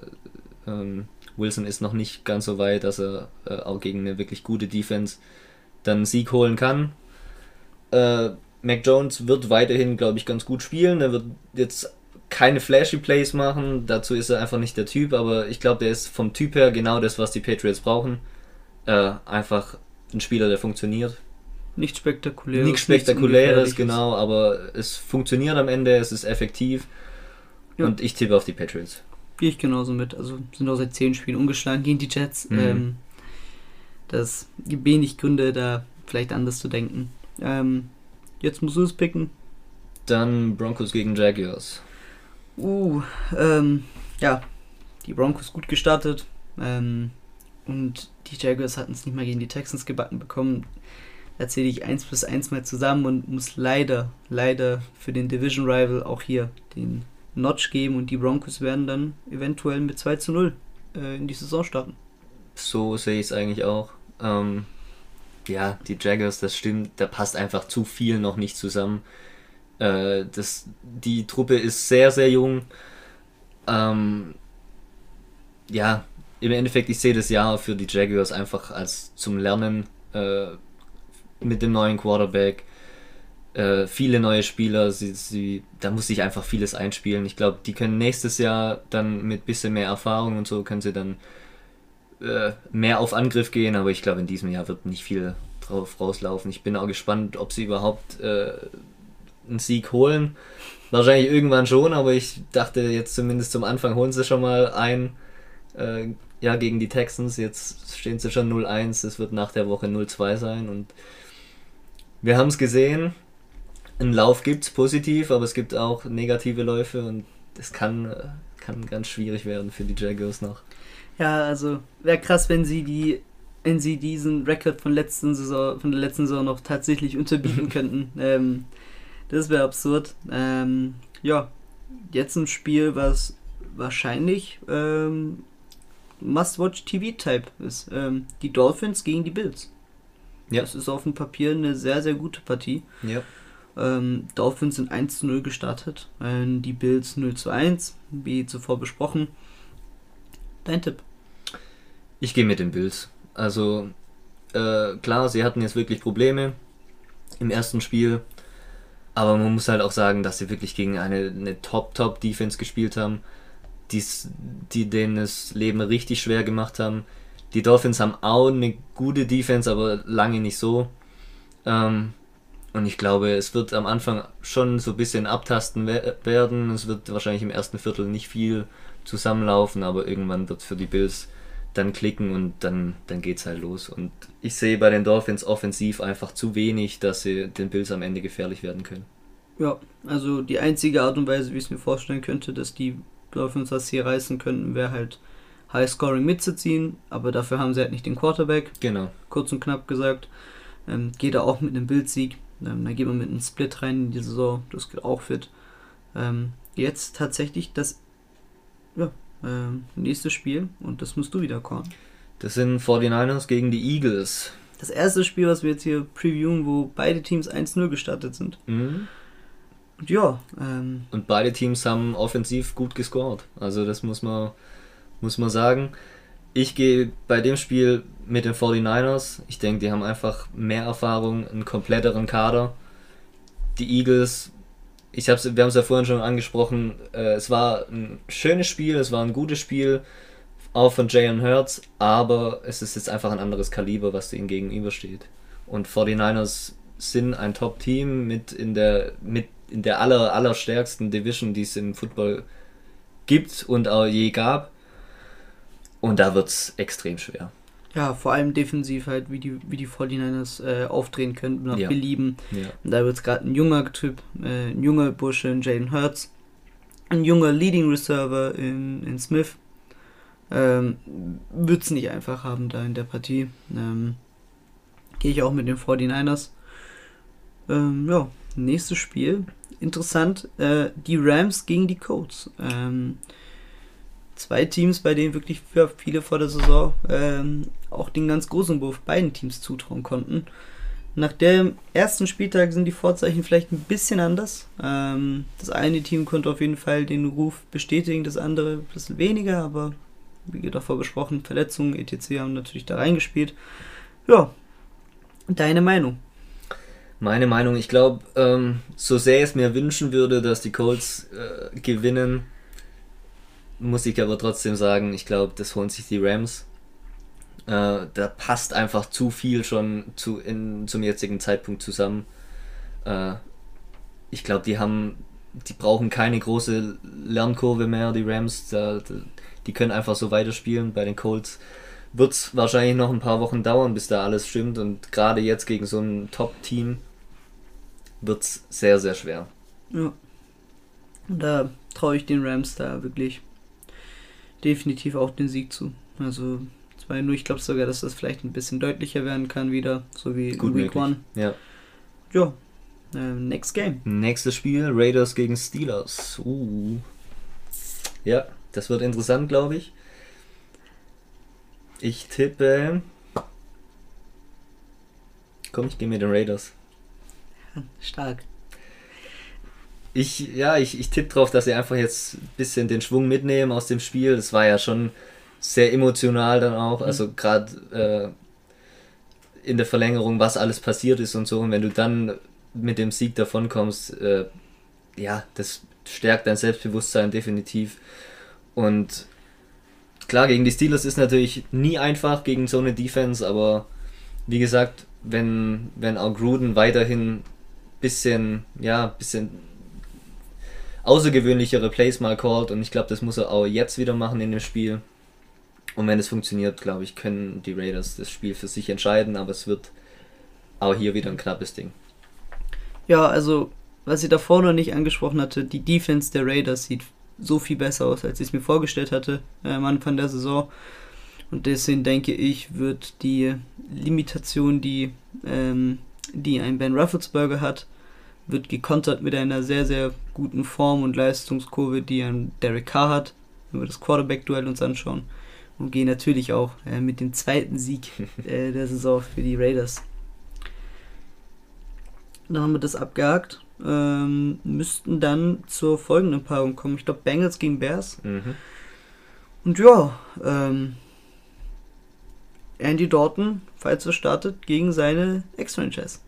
C: äh, ähm, Wilson ist noch nicht ganz so weit, dass er äh, auch gegen eine wirklich gute Defense dann einen Sieg holen kann. Äh, Mac Jones wird weiterhin, glaube ich, ganz gut spielen. Er wird jetzt keine flashy Plays machen, dazu ist er einfach nicht der Typ, aber ich glaube, der ist vom Typ her genau das, was die Patriots brauchen. Äh, einfach ein Spieler, der funktioniert.
B: Nichts Spektakuläres.
C: Nichts Spektakuläres, genau, aber es funktioniert am Ende, es ist effektiv.
B: Ja.
C: Und ich tippe auf die Patriots.
B: Gehe ich genauso mit. Also sind auch seit zehn Spielen ungeschlagen gegen die Jets.
C: Mhm.
B: Ähm, das gibt wenig Gründe, da vielleicht anders zu denken. Ähm, jetzt musst du es picken.
C: Dann Broncos gegen Jaguars.
B: Uh, ähm, ja, die Broncos gut gestartet. Ähm, und die Jaguars hatten es nicht mal gegen die Texans gebacken bekommen. Da zähle ich 1 plus 1 mal zusammen und muss leider, leider für den Division Rival auch hier den Notch geben und die Broncos werden dann eventuell mit 2 zu 0 äh, in die Saison starten.
C: So sehe ich es eigentlich auch. Ähm, ja, die Jaguars, das stimmt, da passt einfach zu viel noch nicht zusammen. Äh, das, die Truppe ist sehr, sehr jung. Ähm, ja, im Endeffekt, ich sehe das Jahr für die Jaguars einfach als zum Lernen äh, mit dem neuen Quarterback. Äh, viele neue Spieler, sie, sie, da muss sich einfach vieles einspielen. Ich glaube, die können nächstes Jahr dann mit bisschen mehr Erfahrung und so, können sie dann äh, mehr auf Angriff gehen, aber ich glaube, in diesem Jahr wird nicht viel drauf rauslaufen. Ich bin auch gespannt, ob sie überhaupt äh, einen Sieg holen. Wahrscheinlich irgendwann schon, aber ich dachte jetzt zumindest zum Anfang holen sie schon mal ein. Äh, ja, gegen die Texans. Jetzt stehen sie schon 0-1. Es wird nach der Woche 0-2 sein und wir haben es gesehen. Ein Lauf gibt es positiv, aber es gibt auch negative Läufe und es kann, äh, kann ganz schwierig werden für die Jaguars noch.
B: Ja, also wäre krass, wenn sie die, wenn sie diesen Rekord von letzten Saison, von der letzten Saison noch tatsächlich unterbieten könnten. Ähm, das wäre absurd. Ähm, ja, jetzt ein Spiel, was wahrscheinlich ähm, Must-Watch-TV-Type ist. Ähm, die Dolphins gegen die Bills.
C: Ja.
B: Das ist auf dem Papier eine sehr, sehr gute Partie.
C: Ja.
B: Ähm, Dolphins sind 1 zu 0 gestartet, äh, die Bills 0 zu 1, wie zuvor besprochen. Dein Tipp?
C: Ich gehe mit den Bills. Also äh, klar, sie hatten jetzt wirklich Probleme im ersten Spiel, aber man muss halt auch sagen, dass sie wirklich gegen eine, eine Top-Top-Defense gespielt haben, die's, die denen das Leben richtig schwer gemacht haben. Die Dolphins haben auch eine gute Defense, aber lange nicht so. Ähm, und ich glaube, es wird am Anfang schon so ein bisschen abtasten we- werden. Es wird wahrscheinlich im ersten Viertel nicht viel zusammenlaufen, aber irgendwann wird für die Bills dann klicken und dann, dann geht's halt los. Und ich sehe bei den Dolphins offensiv einfach zu wenig, dass sie den Bills am Ende gefährlich werden können.
B: Ja, also die einzige Art und Weise, wie ich es mir vorstellen könnte, dass die Dolphins das hier reißen könnten, wäre halt High-Scoring mitzuziehen, aber dafür haben sie halt nicht den Quarterback,
C: Genau.
B: kurz und knapp gesagt. Ähm, geht er auch mit einem Bildsieg, ähm, da geht man mit einem Split rein in die Saison, das geht auch fit. Ähm, jetzt tatsächlich das ja, ähm, nächste Spiel und das musst du wieder kommen.
C: Das sind 49ers gegen die Eagles.
B: Das erste Spiel, was wir jetzt hier previewen, wo beide Teams 1-0 gestartet sind.
C: Mhm.
B: Und ja, ähm,
C: Und beide Teams haben offensiv gut gescored. Also das muss man, muss man sagen. Ich gehe bei dem Spiel mit den 49ers. Ich denke, die haben einfach mehr Erfahrung, einen kompletteren Kader. Die Eagles, ich hab's, wir haben es ja vorhin schon angesprochen, äh, es war ein schönes Spiel, es war ein gutes Spiel, auch von Jalen Hurts, aber es ist jetzt einfach ein anderes Kaliber, was ihnen gegenübersteht. Und 49ers sind ein Top-Team mit in der, mit in der aller, allerstärksten Division, die es im Football gibt und auch je gab. Und da wird es extrem schwer.
B: ja, vor allem defensiv halt, wie die, wie die 49ers äh, aufdrehen können, nach
C: Ja.
B: Belieben.
C: Ja.
B: Und da wird es gerade ein junger Typ, äh, ein junger Bursche in Jaden Hurts, ein junger Leading Reserver in, in Smith. Ähm, wird es nicht einfach haben da in der Partie. Ähm, Gehe ich auch mit den 49ers. Ähm, ja, nächstes Spiel. Interessant, äh, die Rams gegen die Colts. Ähm, zwei Teams, bei denen wirklich viele vor der Saison ähm, auch den ganz großen Wurf beiden Teams zutrauen konnten. Nach dem ersten Spieltag sind die Vorzeichen vielleicht ein bisschen anders. Ähm, das eine Team konnte auf jeden Fall den Ruf bestätigen, das andere ein bisschen weniger, aber wie davor besprochen, Verletzungen, etc. haben natürlich da reingespielt. Ja, deine Meinung?
C: Meine Meinung, ich glaube, ähm, so sehr es mir wünschen würde, dass die Colts äh, gewinnen, muss ich aber trotzdem sagen, ich glaube, das holen sich die Rams. Äh, da passt einfach zu viel schon zu, in, zum jetzigen Zeitpunkt zusammen. Äh, ich glaube, die haben, die brauchen keine große Lernkurve mehr, die Rams. Da, die können einfach so weiterspielen. Bei den Colts wird es wahrscheinlich noch ein paar Wochen dauern, bis da alles stimmt. Und gerade jetzt gegen so ein Top-Team wird es sehr, sehr schwer.
B: Ja. Und da traue ich den Rams da wirklich definitiv auch den Sieg zu. Also 2-0, ich glaube sogar, dass das vielleicht ein bisschen deutlicher werden kann wieder, so wie
C: Gut
B: in Week
C: möglich.
B: 1.
C: Ja.
B: Ja, ähm, next game.
C: Nächstes Spiel, Raiders gegen Steelers. Uh. Ja, das wird interessant, glaube ich. Ich tippe. Komm, ich gehe mit den Raiders.
B: Stark.
C: Ich, ja, ich, ich tippe drauf, dass sie einfach jetzt ein bisschen den Schwung mitnehmen aus dem Spiel. Das war ja schon sehr emotional dann auch. Also gerade äh, in der Verlängerung, was alles passiert ist und so. Und wenn du dann mit dem Sieg davonkommst, äh, ja, das stärkt dein Selbstbewusstsein definitiv. Und klar, gegen die Steelers ist natürlich nie einfach gegen so eine Defense, aber wie gesagt, wenn, wenn auch Gruden weiterhin bisschen, ja, bisschen außergewöhnlichere Plays mal called und ich glaube, das muss er auch jetzt wieder machen in dem Spiel. Und wenn es funktioniert, glaube ich, können die Raiders das Spiel für sich entscheiden, aber es wird auch hier wieder ein knappes Ding.
B: Ja, also, was ich davor noch nicht angesprochen hatte, die Defense der Raiders sieht so viel besser aus, als ich es mir vorgestellt hatte äh, am Anfang der Saison. Und deswegen denke ich, wird die Limitation, die, ähm, die ein Ben Roethlisberger hat, wird gekontert mit einer sehr, sehr guten Form und Leistungskurve, die ein Derek Carr hat, wenn wir das Quarterback-Duell uns anschauen. Und gehen natürlich auch äh, mit dem zweiten Sieg äh, der Saison für die Raiders. dann haben wir das abgehakt. Ähm, müssten dann zur folgenden Paarung kommen. Ich glaube Bengals gegen Bears.
C: Mhm.
B: Und ja, ähm, Andy Dalton, falls er startet, gegen seine Ex-Franchise.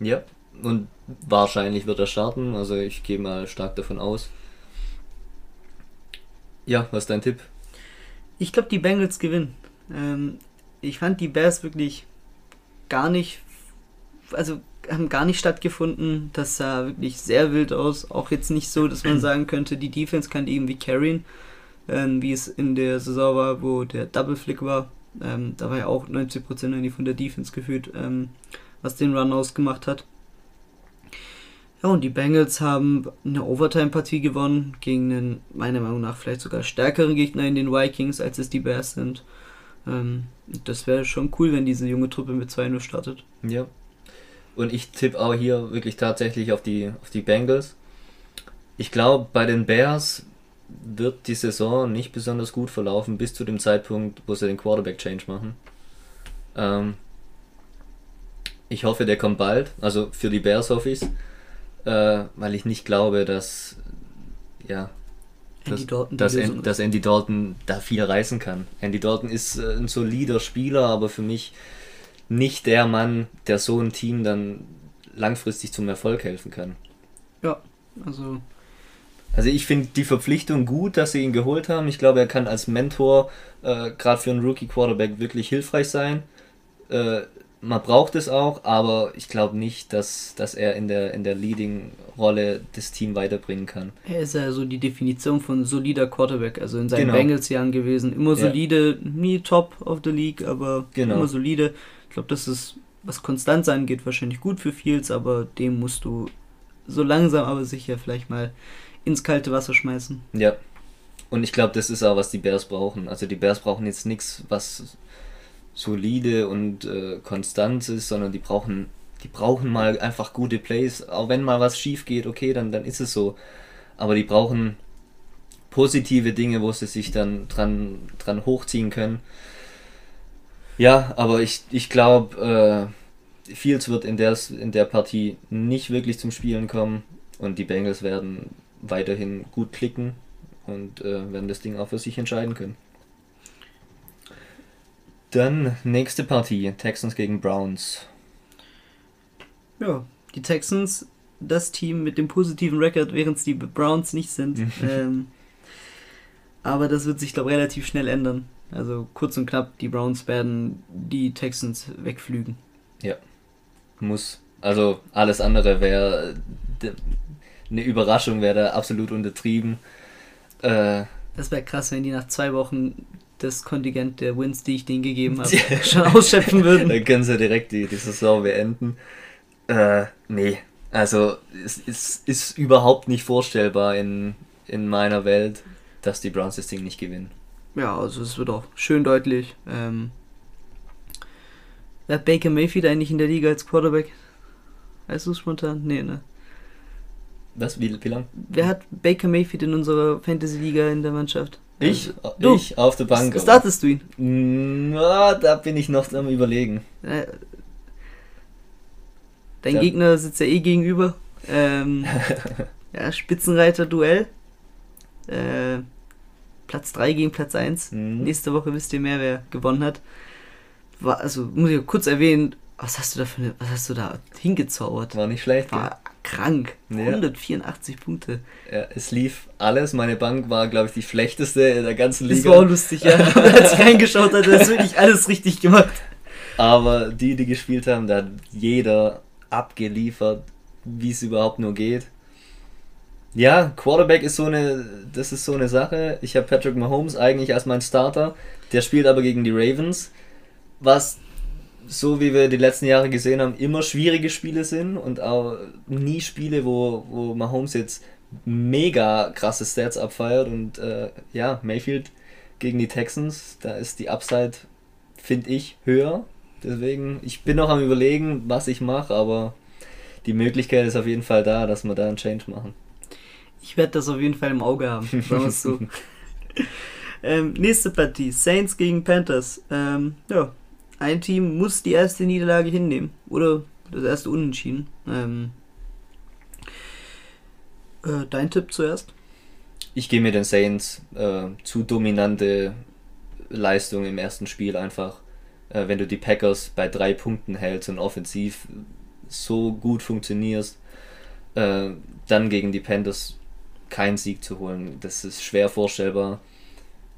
C: Ja, und wahrscheinlich wird er starten, also ich gehe mal stark davon aus. Ja, was ist dein Tipp?
B: Ich glaube, die Bengals gewinnen. Ähm, ich fand die Bears wirklich gar nicht, also haben gar nicht stattgefunden. Das sah wirklich sehr wild aus. Auch jetzt nicht so, dass man sagen könnte, die Defense kann die irgendwie carryen, ähm, wie es in der Saison war, wo der Double Flick war. Ähm, da war ja auch 90% irgendwie von der Defense gefühlt, ähm, was den Run ausgemacht hat. Ja, und die Bengals haben eine Overtime-Partie gewonnen gegen einen, meiner Meinung nach, vielleicht sogar stärkeren Gegner in den Vikings, als es die Bears sind. Ähm, das wäre schon cool, wenn diese junge Truppe mit 2-0 startet.
C: Ja. Und ich tippe auch hier wirklich tatsächlich auf die, auf die Bengals. Ich glaube, bei den Bears wird die Saison nicht besonders gut verlaufen, bis zu dem Zeitpunkt, wo sie den Quarterback-Change machen. Ähm, ich hoffe, der kommt bald. Also für die Bears hoffe ich äh, weil ich nicht glaube, dass ja,
B: Andy
C: dass,
B: Dalton
C: dass, An- dass Andy Dalton da viel reißen kann. Andy Dalton ist äh, ein solider Spieler, aber für mich nicht der Mann, der so ein Team dann langfristig zum Erfolg helfen kann.
B: Ja, also
C: Also ich finde die Verpflichtung gut, dass sie ihn geholt haben. Ich glaube, er kann als Mentor äh, gerade für einen Rookie Quarterback wirklich hilfreich sein. Äh, man braucht es auch, aber ich glaube nicht, dass, dass er in der, in der Leading-Rolle das Team weiterbringen kann.
B: er ist ja so die Definition von solider Quarterback, also in seinen
C: Genau.
B: Bengals-Jahren gewesen. Immer
C: Ja.
B: solide, nie top of the league, aber
C: Genau.
B: immer solide. Ich glaube, das ist, was Konstanz angeht, wahrscheinlich gut für Fields, aber dem musst du so langsam aber sicher vielleicht mal ins kalte Wasser schmeißen.
C: Ja. Und ich glaube, das ist auch, was die Bears brauchen. Also die Bears brauchen jetzt nichts, was solide und äh, konstant ist, sondern die brauchen, die brauchen mal einfach gute Plays. Auch wenn mal was schief geht, okay, dann, dann ist es so. Aber die brauchen positive Dinge, wo sie sich dann dran, dran hochziehen können. Ja, aber ich, ich glaube, äh, Fields wird in der, in der Partie nicht wirklich zum Spielen kommen und die Bengals werden weiterhin gut klicken und äh, werden das Ding auch für sich entscheiden können. Dann nächste Partie, Texans gegen Browns.
B: Ja, die Texans, das Team mit dem positiven Rekord, während es die Browns nicht sind. ähm, aber das wird sich, glaube ich, relativ schnell ändern. Also kurz und knapp, die Browns werden die Texans wegflügen.
C: Muss. Also alles andere wäre eine Überraschung, wäre da absolut untertrieben. Äh,
B: Das wäre krass, wenn die nach zwei Wochen das Kontingent der Wins, die ich denen gegeben habe, schon ausschöpfen würden.
C: dann können sie direkt die, die Saison beenden. Äh, nee. Also es, es ist überhaupt nicht vorstellbar in, in meiner Welt, dass die Browns das Ding nicht gewinnen.
B: Ja, also es wird auch schön deutlich. Ähm, wer hat Baker Mayfield eigentlich in der Liga als Quarterback? Weißt du es spontan? Nee, ne?
C: Was? Wie, wie lang?
B: Wer hat Baker Mayfield in unserer Fantasy-Liga in der Mannschaft?
C: Ich?
B: Du.
C: Ich auf der Bank.
B: Startest du ihn?
C: Na, da bin ich noch am überlegen.
B: Äh, Dein
C: Ja.
B: Gegner sitzt ja eh gegenüber. Ähm, ja, Spitzenreiter-Duell. Äh, Platz 3 gegen Platz 1.
C: Mhm.
B: Nächste Woche wisst ihr mehr, wer gewonnen hat. War, also, muss ich kurz erwähnen, was hast du da für eine, was hast du da hingezaubert?
C: War nicht schlecht.
B: War krank.
C: Ja.
B: 184 Punkte.
C: Ja, es lief alles. Meine Bank war, glaube ich, die schlechteste in der ganzen
B: Das
C: Liga.
B: war auch lustig, ja. Als ich reingeschaut hatte, hat er wirklich alles richtig gemacht.
C: Aber die, die gespielt haben, da hat jeder abgeliefert, wie es überhaupt nur geht. Ja, Quarterback ist so eine, das ist so eine Sache. Ich habe Patrick Mahomes eigentlich als mein Starter. Der spielt aber gegen die Ravens, was so wie wir die letzten Jahre gesehen haben, immer schwierige Spiele sind und auch nie Spiele, wo, wo Mahomes jetzt mega krasse Stats abfeiert und äh, ja, Mayfield gegen die Texans, da ist die Upside, finde ich, höher. Deswegen, ich bin noch am überlegen, was ich mache, aber die Möglichkeit ist auf jeden Fall da, dass wir da einen Change machen.
B: Ich werde das auf jeden Fall im Auge haben. Sagen wir es so. ähm, nächste Partie: Saints gegen Panthers. Ähm, ja, ein Team muss die erste Niederlage hinnehmen. Oder Das erste Unentschieden. Ähm, äh, dein Tipp zuerst?
C: Ich gehe mit den Saints. Äh, zu dominante Leistung im ersten Spiel einfach. Äh, wenn du die Packers bei drei Punkten hältst und offensiv so gut funktionierst, äh, dann gegen die Panthers keinen Sieg zu holen. Das ist schwer vorstellbar.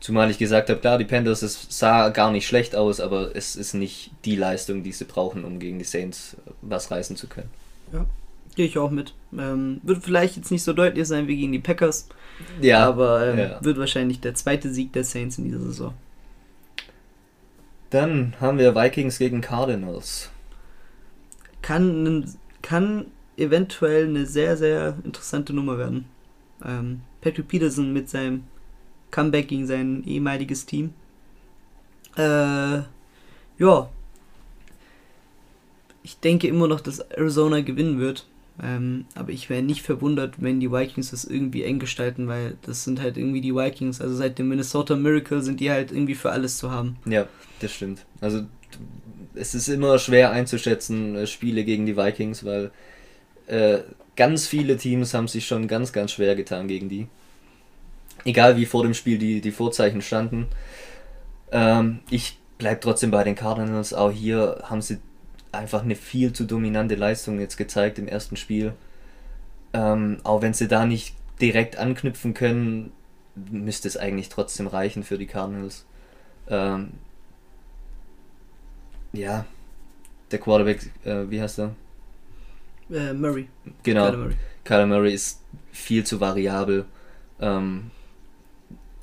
C: Zumal ich gesagt habe, klar, die Panthers, es sah gar nicht schlecht aus, aber es ist nicht die Leistung, die sie brauchen, um gegen die Saints was reißen zu können.
B: Ja, gehe ich auch mit. Ähm, wird vielleicht jetzt nicht so deutlich sein wie gegen die Packers,
C: Ja,
B: aber ähm,
C: ja.
B: wird wahrscheinlich der zweite Sieg der Saints in dieser Saison.
C: Dann haben wir Vikings gegen Cardinals.
B: Kann, kann eventuell eine sehr, sehr interessante Nummer werden. Ähm, Patrick Peterson mit seinem Comeback gegen sein ehemaliges Team. Äh, ja. Ich denke immer noch, dass Arizona gewinnen wird. Ähm, aber ich wäre nicht verwundert, wenn die Vikings das irgendwie eng gestalten, weil das sind halt irgendwie die Vikings. Also seit dem Minnesota Miracle sind die halt irgendwie für alles zu haben.
C: Ja, das stimmt. Also es ist immer schwer einzuschätzen, äh, Spiele gegen die Vikings, weil äh, ganz viele Teams haben sich schon ganz, ganz schwer getan gegen die. Egal wie vor dem Spiel die, die Vorzeichen standen. Ähm, ich bleibe trotzdem bei den Cardinals. Auch hier haben sie einfach eine viel zu dominante Leistung jetzt gezeigt im ersten Spiel. Ähm, auch wenn sie da nicht direkt anknüpfen können, müsste es eigentlich trotzdem reichen für die Cardinals. Ähm, ja, der Quarterback, äh, wie heißt er?
B: Äh, Murray.
C: Genau,
B: Kyler Murray.
C: Kyler Murray ist viel zu variabel. Ähm,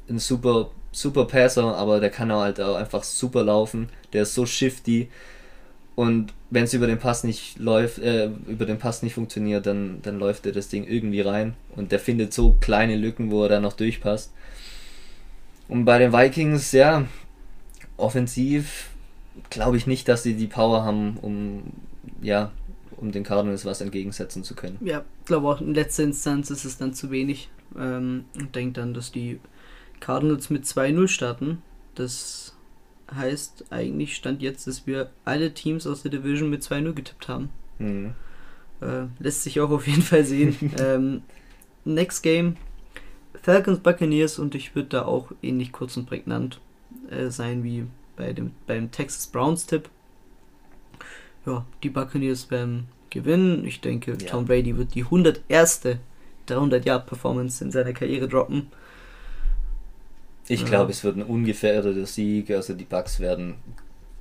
C: ein super, super Passer, aber der kann auch halt auch einfach super laufen. Der ist so shifty. Und wenn es über den Pass nicht läuft, äh, über den Pass nicht funktioniert, dann, dann läuft er das Ding irgendwie rein. Und der findet so kleine Lücken, wo er dann noch durchpasst. Und bei den Vikings, ja, offensiv glaube ich nicht, dass sie die Power haben, um ja, um den Cardinals was entgegensetzen zu können.
B: Ja, glaube auch in letzter Instanz ist es dann zu wenig. Ähm, und denke dann, dass die Cardinals mit 2-0 starten. Das heißt eigentlich stand jetzt, dass wir alle Teams aus der Division mit 2-0 getippt haben.
C: Mhm.
B: Äh, lässt sich auch auf jeden Fall sehen. ähm, next Game Falcons Buccaneers und ich würde da auch ähnlich kurz und prägnant äh, sein wie bei dem, beim Texas Browns Tipp. Ja, die Buccaneers werden gewinnen. Ich denke,
C: Ja.
B: Tom Brady wird die 101. 300 Yard Performance in seiner Karriere droppen.
C: Ich
B: Ja.
C: glaube, es wird ein ungefährdeter Sieg. Also die Bucks werden,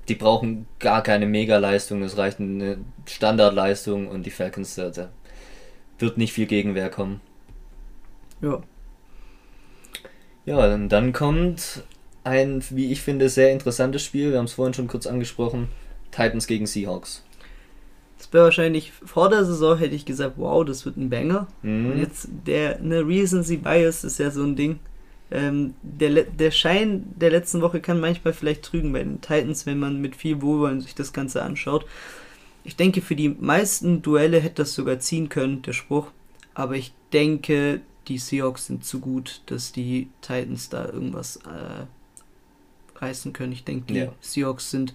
C: die brauchen gar keine Mega-Leistung. Es reicht eine Standardleistung und die Falcons, da, da wird nicht viel Gegenwehr kommen.
B: Ja,
C: Ja, und dann kommt ein, wie ich finde, sehr interessantes Spiel. Wir haben es vorhin schon kurz angesprochen. Titans gegen Seahawks.
B: das wäre wahrscheinlich vor der Saison hätte ich gesagt, wow, das wird ein Banger.
C: Mhm.
B: Und jetzt der eine Recency Bias ist ja so ein Ding. Ähm, der, der Schein der letzten Woche kann manchmal vielleicht trügen bei den Titans, wenn man mit viel Wohlwollen sich das Ganze anschaut. Ich denke, für die meisten Duelle hätte das sogar ziehen können, der Spruch. Aber ich denke, die Seahawks sind zu gut, dass die Titans da irgendwas äh, reißen können. Ich denke, die
C: Ja.
B: Seahawks sind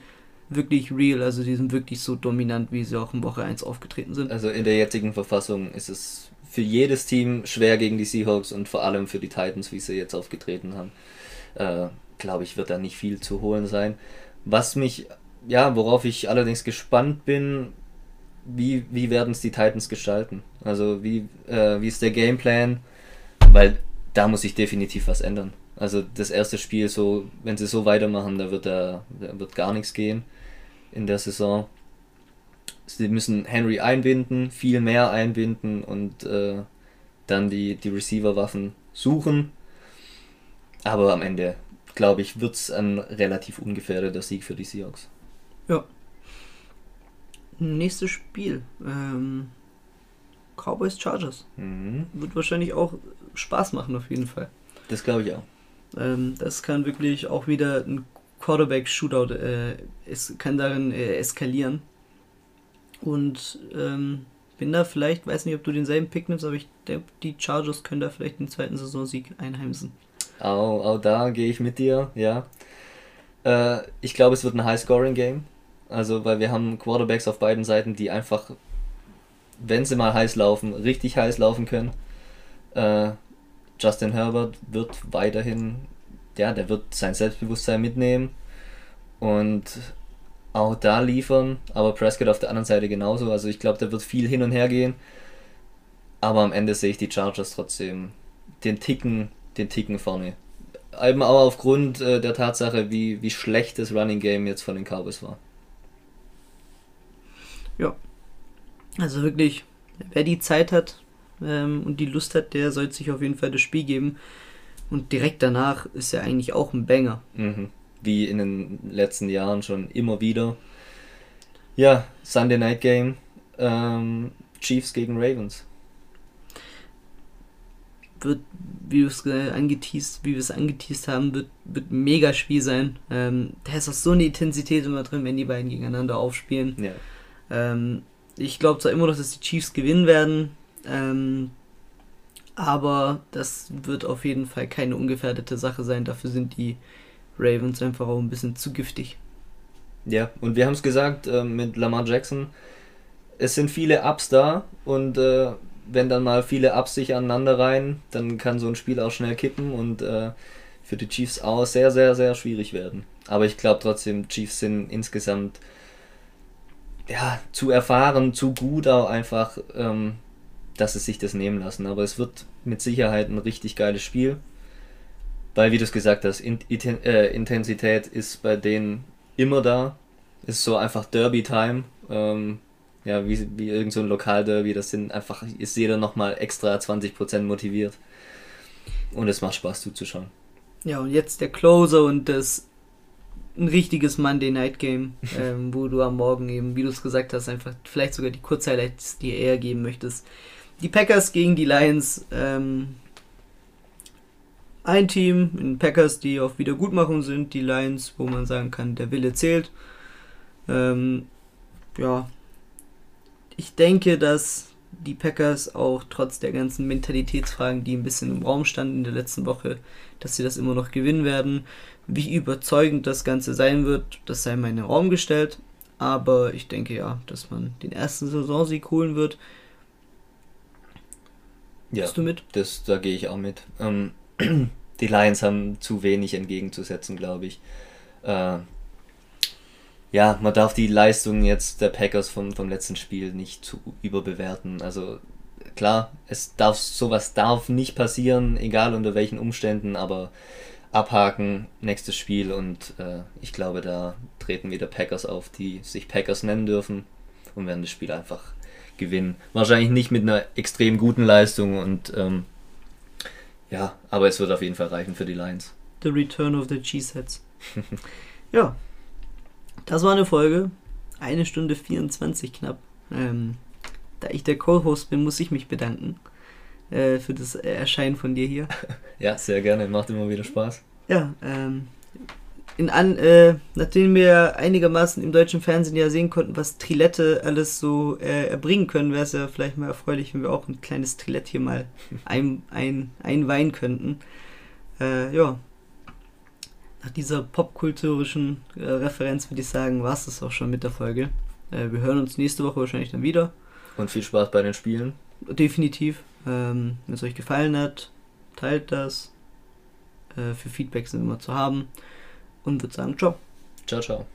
B: wirklich real, also die sind wirklich so dominant, wie sie auch in Woche 1 aufgetreten sind.
C: Also in der jetzigen Verfassung ist es für jedes Team schwer gegen die Seahawks und vor allem für die Titans, wie sie jetzt aufgetreten haben. Äh, Glaube ich, wird da nicht viel zu holen sein. Was mich, ja, worauf ich allerdings gespannt bin, wie, wie werden es die Titans gestalten? Also wie, äh, wie ist der Gameplan? Weil da muss sich definitiv was ändern. Also das erste Spiel, so, wenn sie so weitermachen, da wird da, da wird gar nichts gehen in der Saison. Sie müssen Henry einbinden, viel mehr einbinden und äh, dann die, die Receiver-Waffen suchen. Aber am Ende, glaube ich, wird es ein relativ ungefährdeter Sieg für die Seahawks.
B: Nächstes Spiel. Ähm, Cowboys Chargers.
C: Mhm.
B: Wird wahrscheinlich auch Spaß machen, auf jeden Fall.
C: Das glaube ich auch.
B: Ähm, das kann wirklich auch wieder ein Quarterback-Shootout, äh, es kann darin äh, eskalieren. Und ähm, bin da vielleicht, weiß nicht, ob du denselben Pick nimmst, aber ich denke, die Chargers können da vielleicht den zweiten Saisonsieg einheimsen.
C: Auch, auch da gehe ich mit dir, ja. Äh, ich glaube, es wird ein High-Scoring-Game. Also, weil wir haben Quarterbacks auf beiden Seiten, die einfach, wenn sie mal heiß laufen, richtig heiß laufen können. Äh, Justin Herbert wird weiterhin, ja, der wird sein Selbstbewusstsein mitnehmen und auch da liefern, aber Prescott auf der anderen Seite genauso. Also ich glaube, da wird viel hin und her gehen. Aber am Ende sehe ich die Chargers trotzdem den Ticken, den Ticken vorne. Eben auch aufgrund äh, der Tatsache, wie, wie schlecht das Running Game jetzt von den Cowboys war.
B: Ja. Also wirklich, wer die Zeit hat ähm, und die Lust hat, der sollte sich auf jeden Fall das Spiel geben. Und direkt danach ist er eigentlich auch ein Banger.
C: Mhm. Wie in den letzten Jahren schon immer wieder. Ja, Sunday Night Game. Ähm, Chiefs gegen Ravens.
B: Wird, wie, angeteased, wie wir es angeteased haben, wird, wird ein mega Spiel sein. Ähm, da ist auch so eine Intensität immer drin, wenn die beiden gegeneinander aufspielen.
C: Ja.
B: Ähm, ich glaube zwar immer noch, dass die Chiefs gewinnen werden, ähm, aber das wird auf jeden Fall keine ungefährdete Sache sein. Dafür sind die Ravens einfach auch ein bisschen zu giftig.
C: Ja, und wir haben es gesagt äh, mit Lamar Jackson. Es sind viele Ups da und äh, wenn dann mal viele Ups sich aneinander rein, dann kann so ein Spiel auch schnell kippen und äh, für die Chiefs auch sehr, sehr, sehr schwierig werden. Aber ich glaube trotzdem, Chiefs sind insgesamt ja, zu erfahren, zu gut auch einfach, ähm, dass sie sich das nehmen lassen. Aber es wird mit Sicherheit ein richtig geiles Spiel. Weil, wie du es gesagt hast, in, äh, Intensität ist bei denen immer da. Ist so einfach Derby-Time. Ähm, ja, wie, wie irgend so ein Lokalderby. Das sind einfach, ist jeder nochmal extra 20% motiviert. Und es macht Spaß zuzuschauen.
B: Ja, und jetzt der Closer und das ein richtiges Monday Night Game, ähm, wo du am Morgen eben, wie du es gesagt hast, einfach vielleicht sogar die Kurzhighlights dir eher geben möchtest. Die Packers gegen die Lions. Ähm, ein Team in Packers, die auf Wiedergutmachung sind, die Lions, wo man sagen kann, der Wille zählt. Ähm, ja, ich denke, dass die Packers auch trotz der ganzen Mentalitätsfragen, die ein bisschen im Raum standen in der letzten Woche, dass sie das immer noch gewinnen werden. Wie überzeugend das Ganze sein wird, das sei mal in den Raum gestellt. Aber ich denke ja, dass man den ersten Saisonsieg holen wird.
C: Ja, Bist du mit? Das, da gehe ich auch mit. Ähm, die Lions haben zu wenig entgegenzusetzen, glaube ich. Äh, ja, man darf die Leistung jetzt der Packers vom, vom letzten Spiel nicht zu überbewerten. Also klar, es darf sowas darf nicht passieren, egal unter welchen Umständen, aber abhaken, nächstes Spiel und äh, ich glaube, da treten wieder Packers auf, die sich Packers nennen dürfen und werden das Spiel einfach gewinnen. Wahrscheinlich nicht mit einer extrem guten Leistung und ähm, ja, aber es wird auf jeden Fall reichen für die Lions.
B: The Return of the Cheeseheads. ja, das war eine Folge. Eine Stunde 24 knapp. Ähm, da ich der Co-Host bin, muss ich mich bedanken äh, für das Erscheinen von dir hier.
C: Ja, sehr gerne. Macht immer wieder Spaß.
B: Ja, ähm, in an, äh, nachdem wir einigermaßen im deutschen Fernsehen ja sehen konnten, was Trilette alles so äh, erbringen können, wäre es ja vielleicht mal erfreulich, wenn wir auch ein kleines Trilett hier mal ein, ein, einweihen könnten. Äh, ja, nach dieser popkulturischen äh, Referenz würde ich sagen, war es das auch schon mit der Folge. Äh, wir hören uns nächste Woche wahrscheinlich dann wieder.
C: Und viel Spaß bei den Spielen.
B: Definitiv. Ähm, Wenn es euch gefallen hat, teilt das. Äh, für Feedback sind wir immer zu haben. Und würde sagen, ciao.
C: Ciao, ciao.